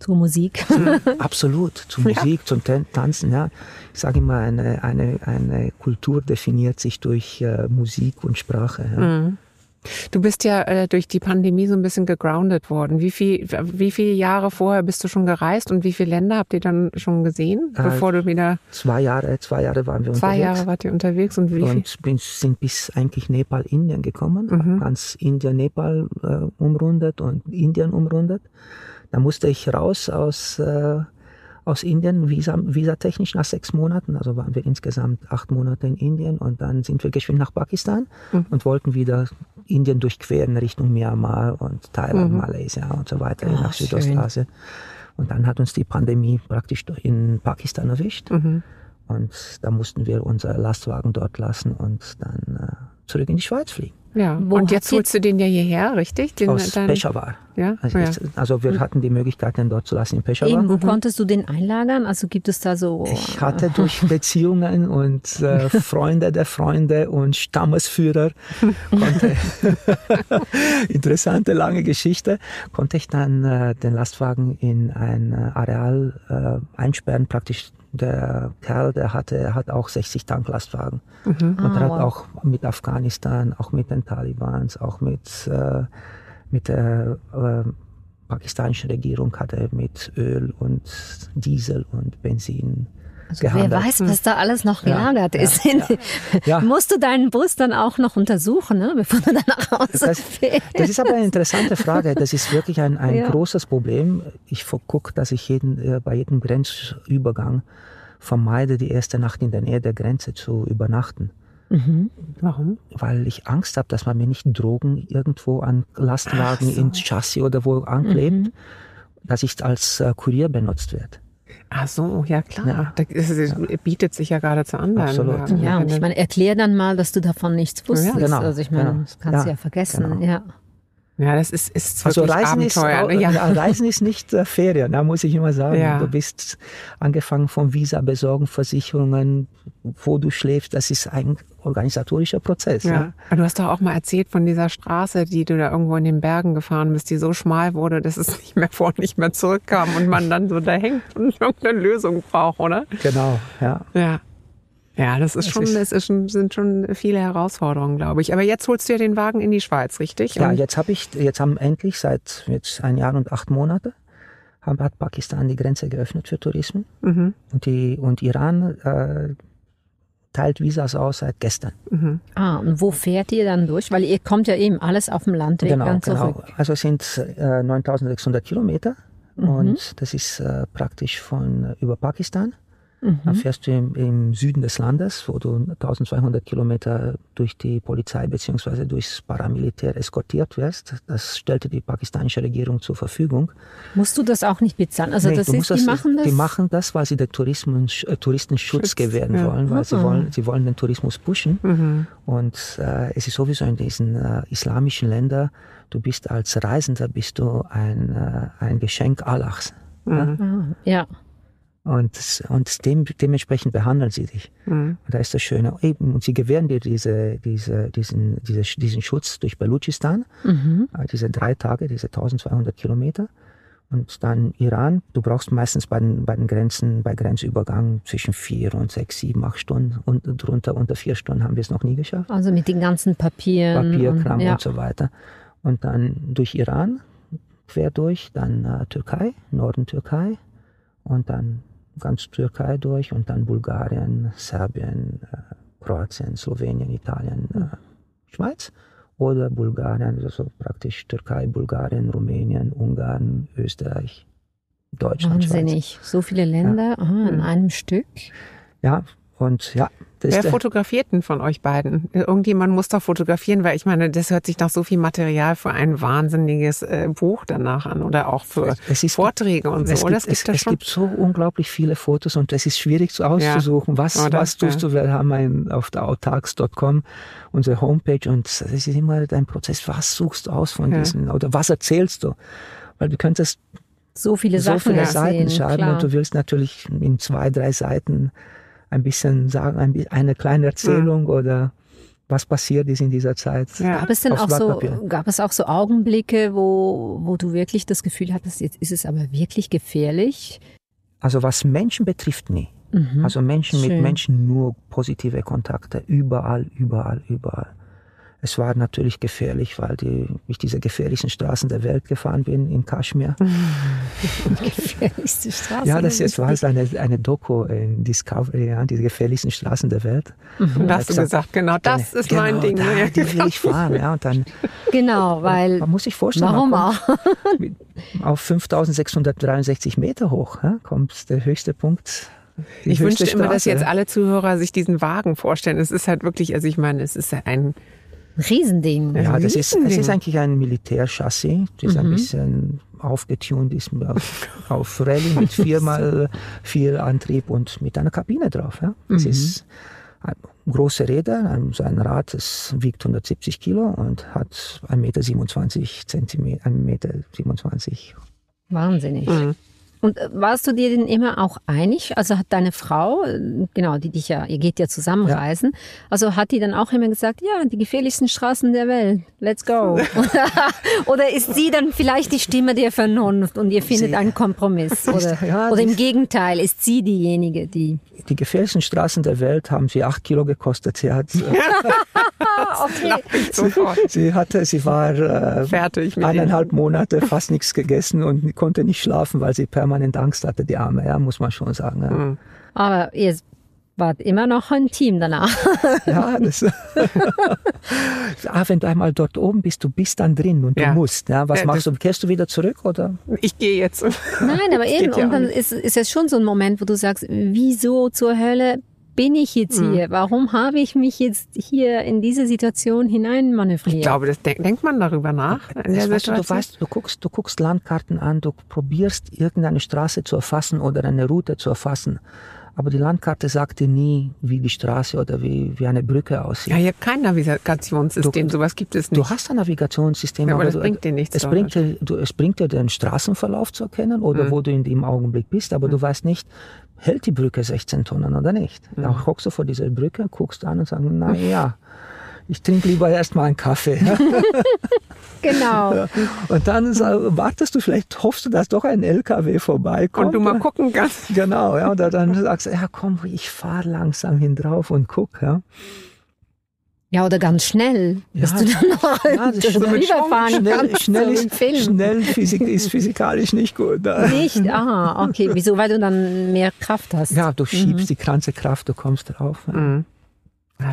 Speaker 2: Zur Musik.
Speaker 4: Absolut, zur Musik, zum Tan- Tanzen, ja. Ich sage immer, eine, eine, eine Kultur definiert sich durch äh, Musik und Sprache. Ja.
Speaker 3: Du bist ja äh, durch die Pandemie so ein bisschen gegroundet worden. Wie viel, wie viele Jahre vorher bist du schon gereist und wie viele Länder habt ihr dann schon gesehen,
Speaker 4: Äh,
Speaker 3: bevor du wieder
Speaker 4: Zwei Jahre, zwei Jahre waren wir
Speaker 3: zwei
Speaker 4: unterwegs.
Speaker 3: Jahre wart ihr unterwegs und wie viel?
Speaker 4: und bin, sind bis eigentlich Nepal, Indien gekommen, hab ganz Indien, Nepal äh, umrundet und Indien umrundet. Da musste ich raus aus, äh, aus Indien, visa, visatechnisch nach sechs Monaten. Also waren wir insgesamt acht Monate in Indien und dann sind wir geschwind nach Pakistan und wollten wieder Indien durchqueren Richtung Myanmar und Thailand, Malaysia und so weiter
Speaker 2: Ah,
Speaker 4: nach. Südostasien. Und dann hat uns die Pandemie praktisch in Pakistan erwischt. Und da mussten wir unser Lastwagen dort lassen und dann äh, zurück in die Schweiz fliegen.
Speaker 3: Ja.
Speaker 2: Wo
Speaker 3: und jetzt holst du den ja hierher, richtig? Den,
Speaker 4: Aus
Speaker 3: dein-
Speaker 4: Peshawar.
Speaker 3: Ja?
Speaker 4: Also,
Speaker 3: Ja.
Speaker 4: ich- also wir hatten die Möglichkeit, den dort zu lassen in Peshawar.
Speaker 2: Eben, wo konntest du den einlagern? Also gibt es da so.
Speaker 4: Ich hatte durch Beziehungen und äh, Freunde der Freunde und Stammesführer konnte interessante lange Geschichte konnte ich dann äh, den Lastwagen in ein äh, Areal äh, einsperren praktisch der Kerl der hatte hat auch 60 Tanklastwagen und er hat
Speaker 2: wow.
Speaker 4: auch mit Afghanistan auch mit den Talibans auch mit äh, mit der äh, pakistanischen Regierung hat er mit Öl und Diesel und Benzin
Speaker 2: Also wer
Speaker 4: gehandelt.
Speaker 2: weiß, was da alles noch gelagert
Speaker 4: ja,
Speaker 2: ist.
Speaker 4: ja. Ja.
Speaker 2: Musst du deinen Bus dann auch noch untersuchen, ne? bevor du dann nach Hause
Speaker 4: Das,
Speaker 2: fährst?
Speaker 4: das ist aber eine interessante Frage. Das ist wirklich ein, ein
Speaker 2: Ja.
Speaker 4: großes Problem. Ich gucke, dass ich jeden, äh, bei jedem Grenzübergang vermeide, die erste Nacht in der Nähe der Grenze zu übernachten.
Speaker 3: Warum?
Speaker 4: Weil ich Angst habe, dass man mir nicht Drogen irgendwo an Lastwagen ins Chassis oder wo anklebt, dass ich als äh, Kurier benutzt werde.
Speaker 3: Ach so, ja klar.
Speaker 4: Ja.
Speaker 3: Das ist, bietet sich ja geradezu an.
Speaker 4: Absolut.
Speaker 2: Ja, und ich meine, erklär dann mal, dass du davon nichts wusstest.
Speaker 4: genau,
Speaker 2: also ich meine,
Speaker 4: genau.
Speaker 2: das kannst du
Speaker 4: Ja,
Speaker 2: ja vergessen.
Speaker 4: genau.
Speaker 2: Ja.
Speaker 3: Ja, das ist, ist
Speaker 4: Also Reisen ist,
Speaker 3: Abenteuer.
Speaker 4: auch,
Speaker 3: ne? ja.
Speaker 4: Reisen ist nicht äh, Ferien, da muss ich immer sagen.
Speaker 3: Ja.
Speaker 4: Du bist angefangen vom Visa besorgen, Versicherungen, wo du schläfst, das ist ein organisatorischer Prozess. Ja.
Speaker 3: Aber du hast doch auch mal erzählt von dieser Straße, die du da irgendwo in den Bergen gefahren bist, die so schmal wurde, dass es nicht mehr vor und nicht mehr zurückkam und man dann so da hängt und irgendeine Lösung braucht, oder?
Speaker 4: Genau, ja.
Speaker 3: Ja. Ja, das ist schon, es ist schon, sind schon viele Herausforderungen, glaube ich. Aber jetzt holst du ja den Wagen in die Schweiz, richtig?
Speaker 4: Ja,
Speaker 3: Und-
Speaker 4: jetzt habe ich, jetzt haben endlich seit jetzt ein Jahr und acht Monate haben, hat Pakistan die Grenze geöffnet für Tourismus
Speaker 3: Mhm.
Speaker 4: und die und Iran äh, teilt Visas aus seit gestern.
Speaker 2: Ah, und wo fährt ihr dann durch? Weil ihr kommt ja eben alles auf dem Landweg
Speaker 4: Genau,
Speaker 2: dann
Speaker 4: genau.
Speaker 2: zurück.
Speaker 4: Also es sind äh, 9600 Kilometer und das ist äh, praktisch von über Pakistan. Dann fährst du im, im Süden des Landes, wo du 1200 Kilometer durch die Polizei beziehungsweise durchs Paramilitär eskortiert wirst. Das stellte die pakistanische Regierung zur Verfügung.
Speaker 2: Musst du das auch nicht bezahlen? Also
Speaker 4: Nee,
Speaker 2: das ist, die machen das?
Speaker 4: Die machen das, weil sie den Tourismus, äh, Touristenschutz
Speaker 3: Schutz,
Speaker 4: gewähren
Speaker 3: ja.
Speaker 4: wollen, weil sie
Speaker 2: Ah.
Speaker 4: wollen, sie wollen den Tourismus pushen.
Speaker 3: Mhm.
Speaker 4: Und äh, es ist sowieso in diesen äh, islamischen Ländern, du bist als Reisender bist du ein, äh, ein Geschenk Allahs.
Speaker 2: Ah, ja.
Speaker 4: Und, und dem, dementsprechend behandeln sie dich.
Speaker 3: Mhm.
Speaker 4: Und da ist das Schöne. Eben, und sie gewähren dir diese, diese, diesen, diese, diesen Schutz durch Balutschistan,
Speaker 2: Mhm.
Speaker 4: äh, diese drei Tage, diese 1200 Kilometer. Und dann Iran, du brauchst meistens bei den, bei den Grenzen, bei Grenzübergang zwischen vier und sechs, sieben, acht Stunden. Und drunter, unter vier Stunden haben wir es noch nie geschafft.
Speaker 2: Also mit den ganzen Papieren.
Speaker 4: Papierkram
Speaker 2: und, ja.
Speaker 4: und so weiter. Und dann durch Iran, quer durch, dann äh, Türkei, Norden Türkei und dann ganz Türkei durch und dann Bulgarien, Serbien, äh, Kroatien, Slowenien, Italien, äh, Schweiz oder Bulgarien, also praktisch Türkei, Bulgarien, Rumänien, Ungarn, Österreich, Deutschland, Schweiz.
Speaker 2: Wahnsinnig. So viele Länder aha, in einem Stück.
Speaker 4: Ja, und ja,
Speaker 3: Wer fotografiert denn von euch beiden? Irgendjemand muss doch fotografieren, weil ich meine, das hört sich nach so viel Material für ein wahnsinniges äh, Buch danach an oder auch für
Speaker 4: Es ist-
Speaker 3: Vorträge und so.
Speaker 4: es
Speaker 3: oder?
Speaker 4: gibt, es,
Speaker 3: das
Speaker 4: es
Speaker 3: schon.
Speaker 4: gibt so unglaublich viele Fotos und es ist schwierig zu auszusuchen, was,
Speaker 3: Oder?
Speaker 4: was tust
Speaker 3: Ja.
Speaker 4: du. Wir haben ein, auf der autarks.com unsere Homepage und es ist immer dein Prozess, was suchst du aus von
Speaker 3: Ja.
Speaker 4: diesen oder was erzählst du? Weil du könntest
Speaker 2: So viele
Speaker 4: so
Speaker 2: Sachen
Speaker 4: viele Seiten schreiben
Speaker 2: klar.
Speaker 4: und du willst natürlich in zwei, drei Seiten ein bisschen sagen, ein, eine kleine Erzählung oder was passiert ist in dieser Zeit.
Speaker 3: Ja.
Speaker 2: Gab es denn auch so, gab es auch so Augenblicke, wo, wo du wirklich das Gefühl hattest, jetzt ist es aber wirklich gefährlich?
Speaker 4: Also was Menschen betrifft, nie.
Speaker 2: Mhm.
Speaker 4: Also Menschen mit
Speaker 2: Schön.
Speaker 4: Menschen nur positive Kontakte, überall, überall, überall. Es war natürlich gefährlich, weil die, ich diese gefährlichsten Straßen der Welt gefahren bin in Kaschmir.
Speaker 2: gefährlichste Straße.
Speaker 4: Ja, das
Speaker 2: der
Speaker 4: jetzt war eine, eine Doku in Discovery, ja, die gefährlichsten Straßen der Welt.
Speaker 3: Und da hast du
Speaker 4: gesagt,
Speaker 3: gesagt, genau das ist
Speaker 4: genau,
Speaker 3: mein Ding.
Speaker 4: Da,
Speaker 3: Ja.
Speaker 4: die will ich fahren, ja. Und dann,
Speaker 2: Genau, weil,
Speaker 4: man muss sich vorstellen,
Speaker 2: warum auch?
Speaker 4: auf 5663 Meter hoch, ja, kommt der höchste Punkt.
Speaker 3: Ich wünschte immer, dass jetzt alle Zuhörer sich diesen Wagen vorstellen. Es ist halt wirklich, also ich meine, es ist ein,
Speaker 2: Riesending.
Speaker 4: Ja, das ist, es
Speaker 3: Riesending.
Speaker 4: ist eigentlich ein Militärchassis. Das ist ein
Speaker 2: Mhm.
Speaker 4: bisschen aufgetunt, ist auf, auf Rallye mit viermal vier Antrieb und mit einer Kabine drauf. Ja.
Speaker 2: Mhm.
Speaker 4: Das ist ein, große Räder. Ein, so ein Rad das wiegt 170 Kilo und hat 1,27 Meter Zentimeter, 1,27 Meter.
Speaker 2: Wahnsinnig.
Speaker 3: Mhm.
Speaker 2: Und äh, warst du dir denn immer auch einig? Also hat deine Frau, äh, genau, die dich ja, ihr geht ja zusammen
Speaker 4: Ja.
Speaker 2: reisen, also hat die dann auch immer gesagt, ja, die gefährlichsten Straßen der Welt, let's go. oder ist sie dann vielleicht die Stimme der Vernunft und ihr findet
Speaker 4: Sie-
Speaker 2: einen Kompromiss? Oder,
Speaker 4: Ja,
Speaker 2: oder im Gegenteil, ist sie diejenige, die...
Speaker 4: Die gefährlichsten Straßen der Welt haben sie acht Kilo gekostet. Sie hat,
Speaker 2: Ah, okay.
Speaker 3: sofort
Speaker 4: sie hatte, sie war äh,
Speaker 3: fertig mit
Speaker 4: eineinhalb Monate fast nichts gegessen und konnte nicht schlafen, weil sie permanent Angst hatte, die Arme, ja, muss man schon sagen. Ja,
Speaker 3: Mhm.
Speaker 2: Aber ihr wart immer noch ein Team danach.
Speaker 4: ja das, ah, wenn du einmal dort oben bist, du bist dann drin und
Speaker 3: Ja.
Speaker 4: du musst. Ja, was
Speaker 3: Ja,
Speaker 4: machst du? Kehrst du wieder zurück oder?
Speaker 3: Ich gehe jetzt.
Speaker 2: Nein, aber
Speaker 3: Das
Speaker 2: eben, und dann ist, ist es schon so ein Moment, wo du sagst, wieso zur Hölle bin ich jetzt
Speaker 3: Mhm.
Speaker 2: hier? Warum habe ich mich jetzt hier in diese Situation hineinmanövriert?
Speaker 3: Ich glaube, das denk, denkt man darüber nach.
Speaker 4: Das weißt du, du weißt, du guckst, du guckst Landkarten an, du probierst irgendeine Straße zu erfassen oder eine Route zu erfassen. Aber die Landkarte sagt dir nie, wie die Straße oder wie, wie eine Brücke aussieht.
Speaker 3: ja, ihr habt kein Navigationssystem, sowas gibt es nicht.
Speaker 4: Du hast ein Navigationssystem,
Speaker 3: Ja, aber das
Speaker 4: du,
Speaker 3: bringt dir nichts
Speaker 4: Es bringt dir, du, es bringt dir den Straßenverlauf zu erkennen oder
Speaker 3: Mhm.
Speaker 4: wo du in dem Augenblick bist, aber du weißt nicht, hält die Brücke 16 Tonnen oder nicht.
Speaker 3: Mhm.
Speaker 4: Da hockst du vor dieser Brücke, guckst an und sagst, na ja, ich trinke lieber erstmal einen Kaffee.
Speaker 2: Genau.
Speaker 4: Und dann wartest du, vielleicht hoffst du, dass doch ein LKW vorbeikommt.
Speaker 3: Und du mal gucken kannst.
Speaker 4: Genau, ja, oder dann sagst du, ja komm, ich fahre langsam hin drauf und guck, ja.
Speaker 2: Ja, oder ganz schnell, dass
Speaker 4: Ja.
Speaker 2: du dann noch
Speaker 4: Ja, das
Speaker 2: rüberfahren
Speaker 4: Schnell,
Speaker 2: kannst.
Speaker 4: schnell, ist,
Speaker 2: Film.
Speaker 4: schnell Physik, ist physikalisch nicht gut.
Speaker 2: Nicht? Aha, okay. Wieso? Weil du dann mehr Kraft hast.
Speaker 4: Ja, du schiebst die ganze Kraft, du kommst drauf. Ja.
Speaker 3: Mhm.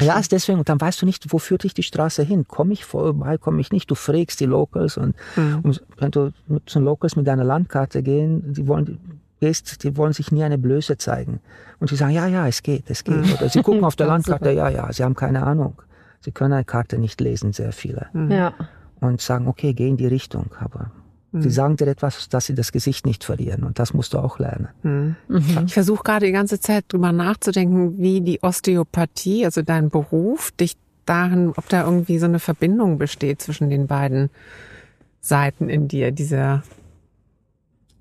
Speaker 4: Ja, ist deswegen, und dann weißt du nicht, wo führt dich die Straße hin? Komme ich vorbei, komme ich nicht? Du fragst die Locals und,
Speaker 3: Mhm.
Speaker 4: und wenn du mit so Locals mit deiner Landkarte gehen, die wollen, gehst, die wollen sich nie eine Blöße zeigen. Und sie sagen, ja, ja, es geht, es geht.
Speaker 3: Mhm.
Speaker 4: Oder sie gucken auf der Landkarte, ja, ja, sie haben keine Ahnung. Sie können eine Karte nicht lesen, sehr viele.
Speaker 3: Mhm.
Speaker 2: Ja.
Speaker 4: Und sagen, okay, geh in die Richtung. Aber
Speaker 3: Mhm.
Speaker 4: sie sagen dir etwas, dass sie das Gesicht nicht verlieren. Und das musst du auch lernen.
Speaker 3: Mhm.
Speaker 2: Mhm.
Speaker 3: Ich versuche gerade die ganze Zeit drüber nachzudenken, wie die Osteopathie, also dein Beruf, dich darin, ob da irgendwie so eine Verbindung besteht zwischen den beiden Seiten in dir, dieser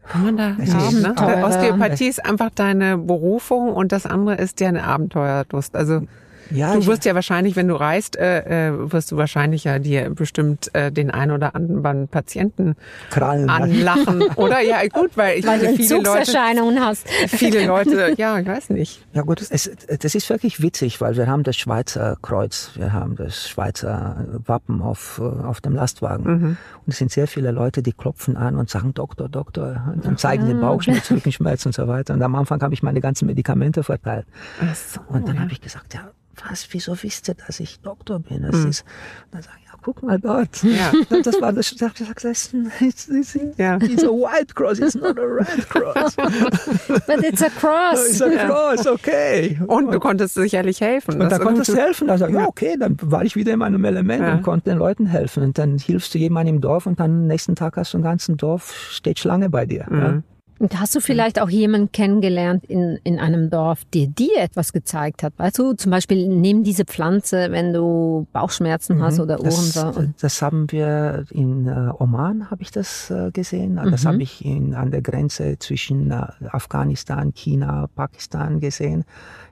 Speaker 3: kann man da
Speaker 4: Es ist-
Speaker 3: ne? Osteopathie ist einfach deine Berufung und das andere ist deine Abenteuerlust. Also
Speaker 4: Ja,
Speaker 3: du wirst ja wahrscheinlich, wenn du reist, äh, äh, wirst du wahrscheinlich ja dir bestimmt äh, den ein oder anderen Patienten
Speaker 4: Krallen.
Speaker 3: anlachen, oder? Ja, gut, weil ich
Speaker 2: Weil
Speaker 3: finde, viele Leute,
Speaker 2: hast.
Speaker 3: viele Leute, ja, ich weiß nicht.
Speaker 4: Ja gut, es, das ist wirklich witzig, weil wir haben das Schweizer Kreuz, wir haben das Schweizer Wappen auf, äh, auf dem Lastwagen. Und es sind sehr viele Leute, die klopfen an und sagen, Doktor, Doktor, und dann zeigen sie Bauchschmerz, Rückenschmerz und so weiter. Und am Anfang habe ich meine ganzen Medikamente verteilt.
Speaker 3: So,
Speaker 4: Und dann
Speaker 3: ja.
Speaker 4: habe ich gesagt, ja, was, wieso wisst ihr, dass ich Doktor bin? Das ist, und dann sagen, ja, guck mal dort.
Speaker 3: Ja.
Speaker 4: Das war das, das ist, ein- it's, it's, it's a white cross, it's not a red cross.
Speaker 2: But it's a cross.
Speaker 4: It's a cross, okay.
Speaker 3: Und du konntest sicherlich helfen.
Speaker 4: Und
Speaker 3: Das
Speaker 4: dann konntest du helfen. Ich, ja, okay, dann war ich wieder in meinem Element
Speaker 3: Ja.
Speaker 4: und konnte den Leuten helfen. Und dann hilfst du jemandem im Dorf und dann am nächsten Tag hast du ein ganzen Dorf, steht Schlange bei dir. Ja.
Speaker 2: Und hast du vielleicht auch jemanden kennengelernt in, in einem Dorf, der dir etwas gezeigt hat? Weißt du, zum Beispiel nimm diese Pflanze, wenn du Bauchschmerzen hast oder
Speaker 4: Mhm. Das,
Speaker 2: Ohren.
Speaker 4: das haben wir in äh, Oman, habe ich das äh, gesehen. Das
Speaker 2: Mhm.
Speaker 4: habe ich in, an der Grenze zwischen äh, Afghanistan, China, Pakistan gesehen.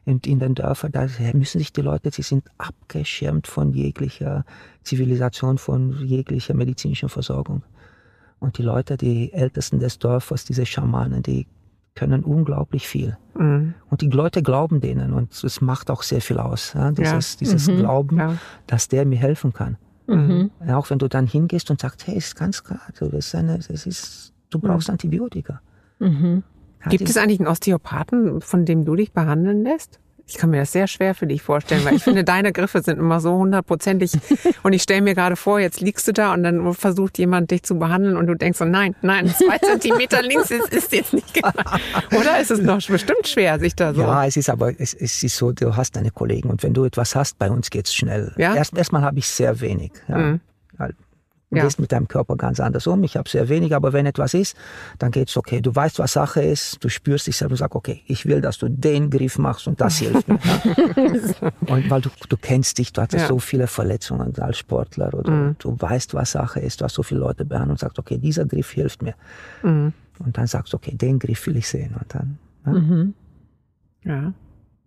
Speaker 4: Und in den Dörfern, da müssen sich die Leute, sie sind abgeschirmt von jeglicher Zivilisation, von jeglicher medizinischen Versorgung. Und die Leute, die Ältesten des Dorfes, diese Schamanen, die können unglaublich viel.
Speaker 3: Mhm.
Speaker 4: Und die Leute glauben denen und es macht auch sehr viel aus. Ja? Dieses, dieses
Speaker 2: Mhm.
Speaker 4: Glauben,
Speaker 3: Ja.
Speaker 4: dass der mir helfen kann.
Speaker 2: Mhm.
Speaker 4: Ja, auch wenn du dann hingehst und sagst, hey, ist ganz klar, du, das ist eine, das ist, du brauchst Antibiotika.
Speaker 2: Mhm.
Speaker 4: Ja,
Speaker 3: Gibt es eigentlich einen Osteopathen, von dem du dich behandeln lässt? Ich kann mir das sehr schwer für dich vorstellen, weil ich finde, deine Griffe sind immer so hundertprozentig. Und ich stelle mir gerade vor, jetzt liegst du da und dann versucht jemand dich zu behandeln und du denkst so, nein, nein, zwei Zentimeter links ist, ist jetzt nicht genau. Oder ist es noch bestimmt schwer, sich da so.
Speaker 4: Ja, es ist aber, es, es ist so, du hast deine Kollegen und wenn du etwas hast, bei uns geht's schnell.
Speaker 3: Ja?
Speaker 4: Erst, erstmal habe ich sehr wenig. Ja.
Speaker 3: Mhm.
Speaker 4: Du
Speaker 3: Ja.
Speaker 4: gehst mit deinem Körper ganz anders um. Ich habe sehr wenig, aber wenn etwas ist, dann geht's okay. Du weißt, was Sache ist, du spürst dich selber und sagst, okay, ich will, dass du den Griff machst und das hilft mir. Ja. Und weil du, du kennst dich, du hattest
Speaker 3: Ja.
Speaker 4: so viele Verletzungen als Sportler oder
Speaker 3: Mhm.
Speaker 4: du weißt, was Sache ist, du hast so viele Leute behandelt und sagst, okay, dieser Griff hilft mir.
Speaker 3: Mhm.
Speaker 4: Und dann sagst du, okay, den Griff will ich sehen. Und dann, ja.
Speaker 2: Mhm.
Speaker 3: Ja.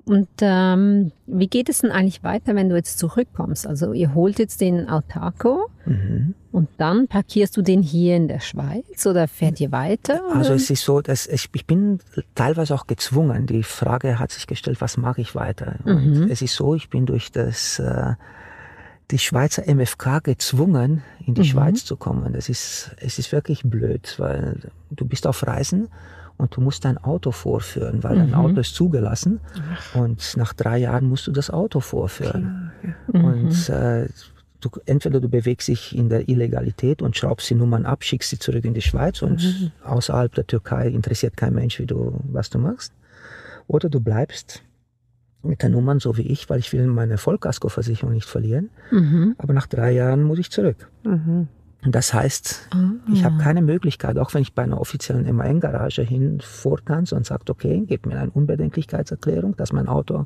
Speaker 2: Und ähm, wie geht es denn eigentlich weiter, wenn du jetzt zurückkommst? Also ihr holt jetzt den Autako
Speaker 4: Mhm.
Speaker 2: und dann parkierst du den hier in der Schweiz oder fährt ihr weiter?
Speaker 4: Also
Speaker 2: oder?
Speaker 4: es ist so, dass ich, ich bin teilweise auch gezwungen. Die Frage hat sich gestellt, was mache ich weiter? Und
Speaker 2: Mhm.
Speaker 4: es ist so, ich bin durch das äh, die Schweizer MFK gezwungen, in die
Speaker 2: Mhm.
Speaker 4: Schweiz zu kommen. Das ist, es ist wirklich blöd, weil du bist auf Reisen und du musst dein Auto vorführen, weil dein
Speaker 2: Mhm.
Speaker 4: Auto ist zugelassen und nach drei Jahren musst du das Auto vorführen.
Speaker 2: Mhm.
Speaker 4: Und äh, du, entweder du bewegst dich in der Illegalität und schraubst die Nummern ab, schickst sie zurück in die Schweiz und
Speaker 2: Mhm.
Speaker 4: außerhalb der Türkei interessiert kein Mensch, wie du, was du machst. Oder du bleibst mit den Nummern so wie ich, weil ich will meine Vollkaskoversicherung nicht verlieren.
Speaker 2: Mhm.
Speaker 4: Aber nach drei Jahren muss ich zurück.
Speaker 3: Mhm.
Speaker 4: Und das heißt,
Speaker 2: Ah.
Speaker 4: ich habe keine Möglichkeit, auch wenn ich bei einer offiziellen MAN-Garage hinvortanze und sagt, okay, gib mir eine Unbedenklichkeitserklärung, dass mein Auto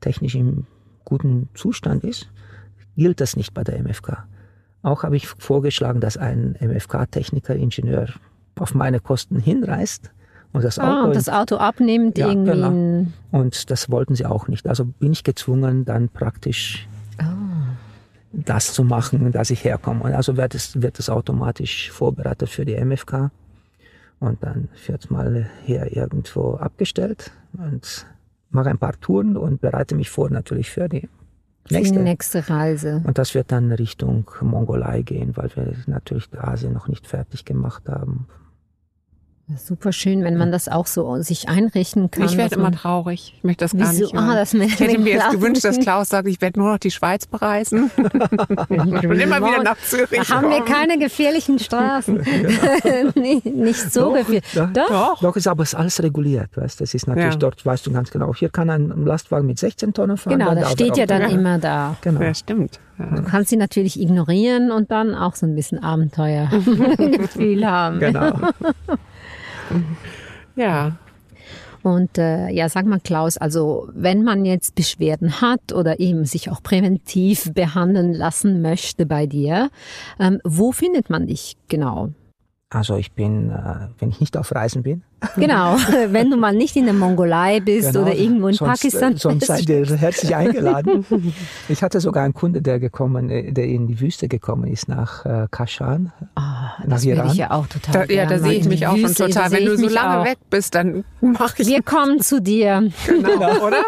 Speaker 4: technisch im guten Zustand ist, gilt das nicht bei der MFK. Auch habe ich vorgeschlagen, dass ein MFK-Techniker, Ingenieur auf meine Kosten hinreist und das Auto
Speaker 2: Ah, und
Speaker 4: in-
Speaker 2: das Auto abnimmt
Speaker 4: Ja,
Speaker 2: irgendwie.
Speaker 4: genau. und das wollten sie auch nicht. Also bin ich gezwungen, dann praktisch das zu machen, dass ich herkomme. Und also wird es, wird es automatisch vorbereitet für die MFK. Und dann wird mal hier irgendwo abgestellt und mache ein paar Touren und bereite mich vor natürlich für die
Speaker 2: für die
Speaker 4: nächste.
Speaker 2: nächste Reise.
Speaker 4: Und das wird dann Richtung Mongolei gehen, weil wir natürlich Asien noch nicht fertig gemacht haben.
Speaker 2: Super schön, wenn man das auch so sich einrichten kann.
Speaker 3: Ich werde immer traurig. Ich möchte das gar
Speaker 2: Wieso?
Speaker 3: nicht. hören.
Speaker 2: Ah, das
Speaker 3: ich hätte mir jetzt gewünscht, dass Klaus sagt, ich werde nur noch die Schweiz bereisen und immer wieder nach Zürich.
Speaker 2: Da haben wir keine gefährlichen Straßen. Nee, nicht so gefährlich.
Speaker 4: Ja,
Speaker 2: Doch.
Speaker 4: Doch, ist aber ist alles reguliert. Weißt? Das ist natürlich
Speaker 3: Ja.
Speaker 4: dort, weißt du ganz genau, hier kann ein Lastwagen mit 16 Tonnen fahren.
Speaker 2: Genau, das steht ja dann immer da.
Speaker 4: Genau.
Speaker 3: Ja, stimmt. Ja.
Speaker 2: Du kannst sie natürlich ignorieren und dann auch so ein bisschen Abenteuergefühl haben.
Speaker 4: Genau.
Speaker 3: Ja.
Speaker 2: Und äh, ja, sag mal, Klaus, also wenn man jetzt Beschwerden hat oder eben sich auch präventiv behandeln lassen möchte bei dir, ähm, wo findet man dich genau?
Speaker 4: Also ich bin, äh, wenn ich nicht auf Reisen bin,
Speaker 2: Genau, wenn du mal nicht in der Mongolei bist
Speaker 4: Genau,
Speaker 2: oder irgendwo in
Speaker 4: sonst,
Speaker 2: Pakistan
Speaker 4: äh, Sonst
Speaker 2: bist.
Speaker 4: seid ihr herzlich eingeladen. ich hatte sogar einen Kunde, der gekommen, äh, der in die Wüste gekommen ist nach äh, Kashan,
Speaker 2: Ah,
Speaker 4: nach Iran.
Speaker 2: ich ja auch total
Speaker 3: Da, ja, da sehe ich mich auch schon
Speaker 2: Wüste,
Speaker 3: total. Wenn du so lange
Speaker 2: auch.
Speaker 3: weg bist, dann mache ich
Speaker 2: Wir kommen zu dir.
Speaker 3: genau, oder?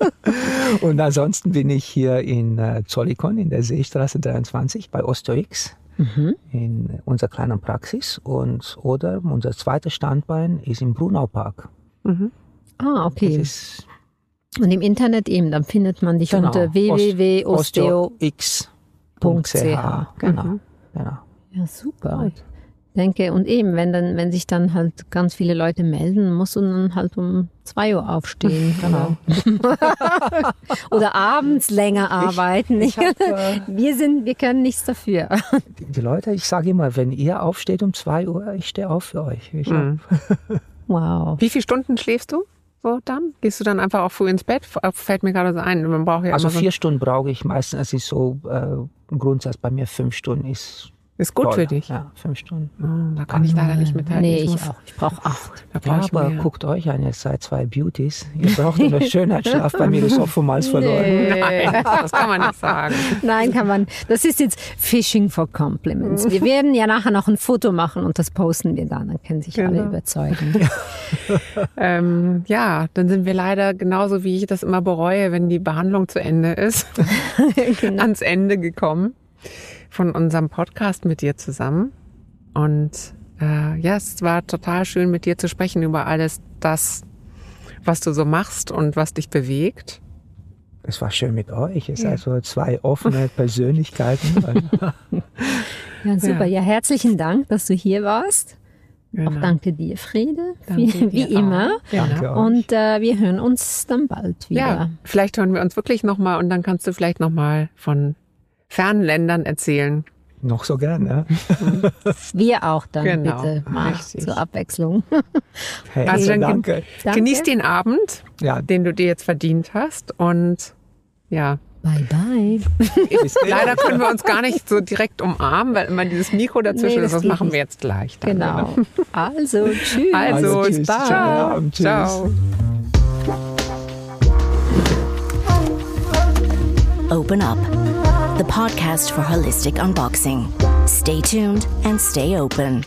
Speaker 4: Und ansonsten bin ich hier in Zollikon in der Seestraße 23 bei OsteoX
Speaker 2: Mhm.
Speaker 4: in unserer kleinen Praxis und oder unser zweites Standbein ist im Brunaupark.
Speaker 2: Ah,
Speaker 4: Das
Speaker 2: okay.
Speaker 4: ist
Speaker 2: Und im Internet eben, dann findet man dich
Speaker 4: genau,
Speaker 2: unter www.osteo.
Speaker 4: osteox.ch.
Speaker 2: Osteo.ch.
Speaker 4: Genau,
Speaker 3: Mhm.
Speaker 4: genau.
Speaker 2: Ja, super. Denke, und eben, wenn dann, wenn sich dann halt ganz viele Leute melden, musst du dann halt um zwei Uhr aufstehen.
Speaker 4: Genau.
Speaker 2: Oder, oder abends länger arbeiten.
Speaker 4: ich hab, äh,
Speaker 2: wir sind, wir können nichts dafür.
Speaker 4: Die, die Leute, ich sage immer, wenn ihr aufsteht um 2 Uhr, ich stehe auf für euch. Ich
Speaker 3: Mhm.
Speaker 2: Wow.
Speaker 3: Wie viele Stunden schläfst du so dann? Gehst du dann einfach auch früh ins Bett? F- Fällt mir gerade so ein. Man braucht ja
Speaker 4: Also
Speaker 3: immer so,
Speaker 4: vier Stunden brauche ich meistens. Es ist so äh, ein Grundsatz bei mir fünf Stunden ist
Speaker 3: ist gut
Speaker 4: toll.
Speaker 3: für dich.
Speaker 4: Ja, fünf Stunden.
Speaker 3: Oh, da kann ich leider nicht mithalten.
Speaker 2: Nee, ich,
Speaker 3: muss-
Speaker 2: auch. Ich brauche acht.
Speaker 3: Da
Speaker 4: Ja,
Speaker 3: brauche ich
Speaker 4: aber
Speaker 3: mehr.
Speaker 4: guckt euch an, ihr seid zwei Beauties. Ihr braucht nur Schönheitsschlaf. Bei mir ist oftmals verloren.
Speaker 3: Nein, das kann man nicht sagen.
Speaker 2: Nein, kann man. Das ist jetzt Fishing for Compliments. Wir werden ja nachher noch ein Foto machen und das posten wir dann. Dann können sich alle
Speaker 3: Genau.
Speaker 2: überzeugen.
Speaker 3: Ähm, ja, dann sind wir leider genauso wie ich das immer bereue, wenn die Behandlung zu Ende ist,
Speaker 2: Genau.
Speaker 3: ans Ende gekommen von unserem Podcast mit dir zusammen. Und äh, ja, es war total schön mit dir zu sprechen über alles das, was du so machst und was dich bewegt.
Speaker 4: Es war schön mit euch. Ihr seid so zwei offene Persönlichkeiten.
Speaker 2: Ja, super. Ja, herzlichen Dank, dass du hier warst.
Speaker 3: Genau.
Speaker 2: Auch danke dir, Friede,
Speaker 3: Danke
Speaker 2: wie, wie
Speaker 3: dir
Speaker 2: immer.
Speaker 3: auch. Genau.
Speaker 2: Und äh, wir hören uns dann bald wieder.
Speaker 3: Ja, vielleicht hören wir uns wirklich nochmal und dann kannst du vielleicht nochmal von fernen Ländern erzählen.
Speaker 4: Noch so gerne.
Speaker 2: Wir auch dann
Speaker 3: Genau,
Speaker 2: bitte mal
Speaker 3: richtig.
Speaker 2: zur Abwechslung.
Speaker 4: Hey,
Speaker 3: Also dann
Speaker 4: danke.
Speaker 2: Danke.
Speaker 3: Genieß den Abend,
Speaker 4: Ja,
Speaker 3: den du dir jetzt verdient hast und ja,
Speaker 2: Bye bye.
Speaker 3: Leider können wir uns gar nicht so direkt umarmen, weil immer dieses Mikro dazwischen
Speaker 2: Nee,
Speaker 3: ist.
Speaker 2: das
Speaker 3: machen wir jetzt gleich. Dann.
Speaker 2: Genau. Also, tschüss.
Speaker 3: Also,
Speaker 4: Also, tschüss.
Speaker 3: ciao.
Speaker 4: Abend. Tschüss.
Speaker 3: Ciao.
Speaker 1: Open Up, the podcast for holistic unboxing. Stay tuned and stay open.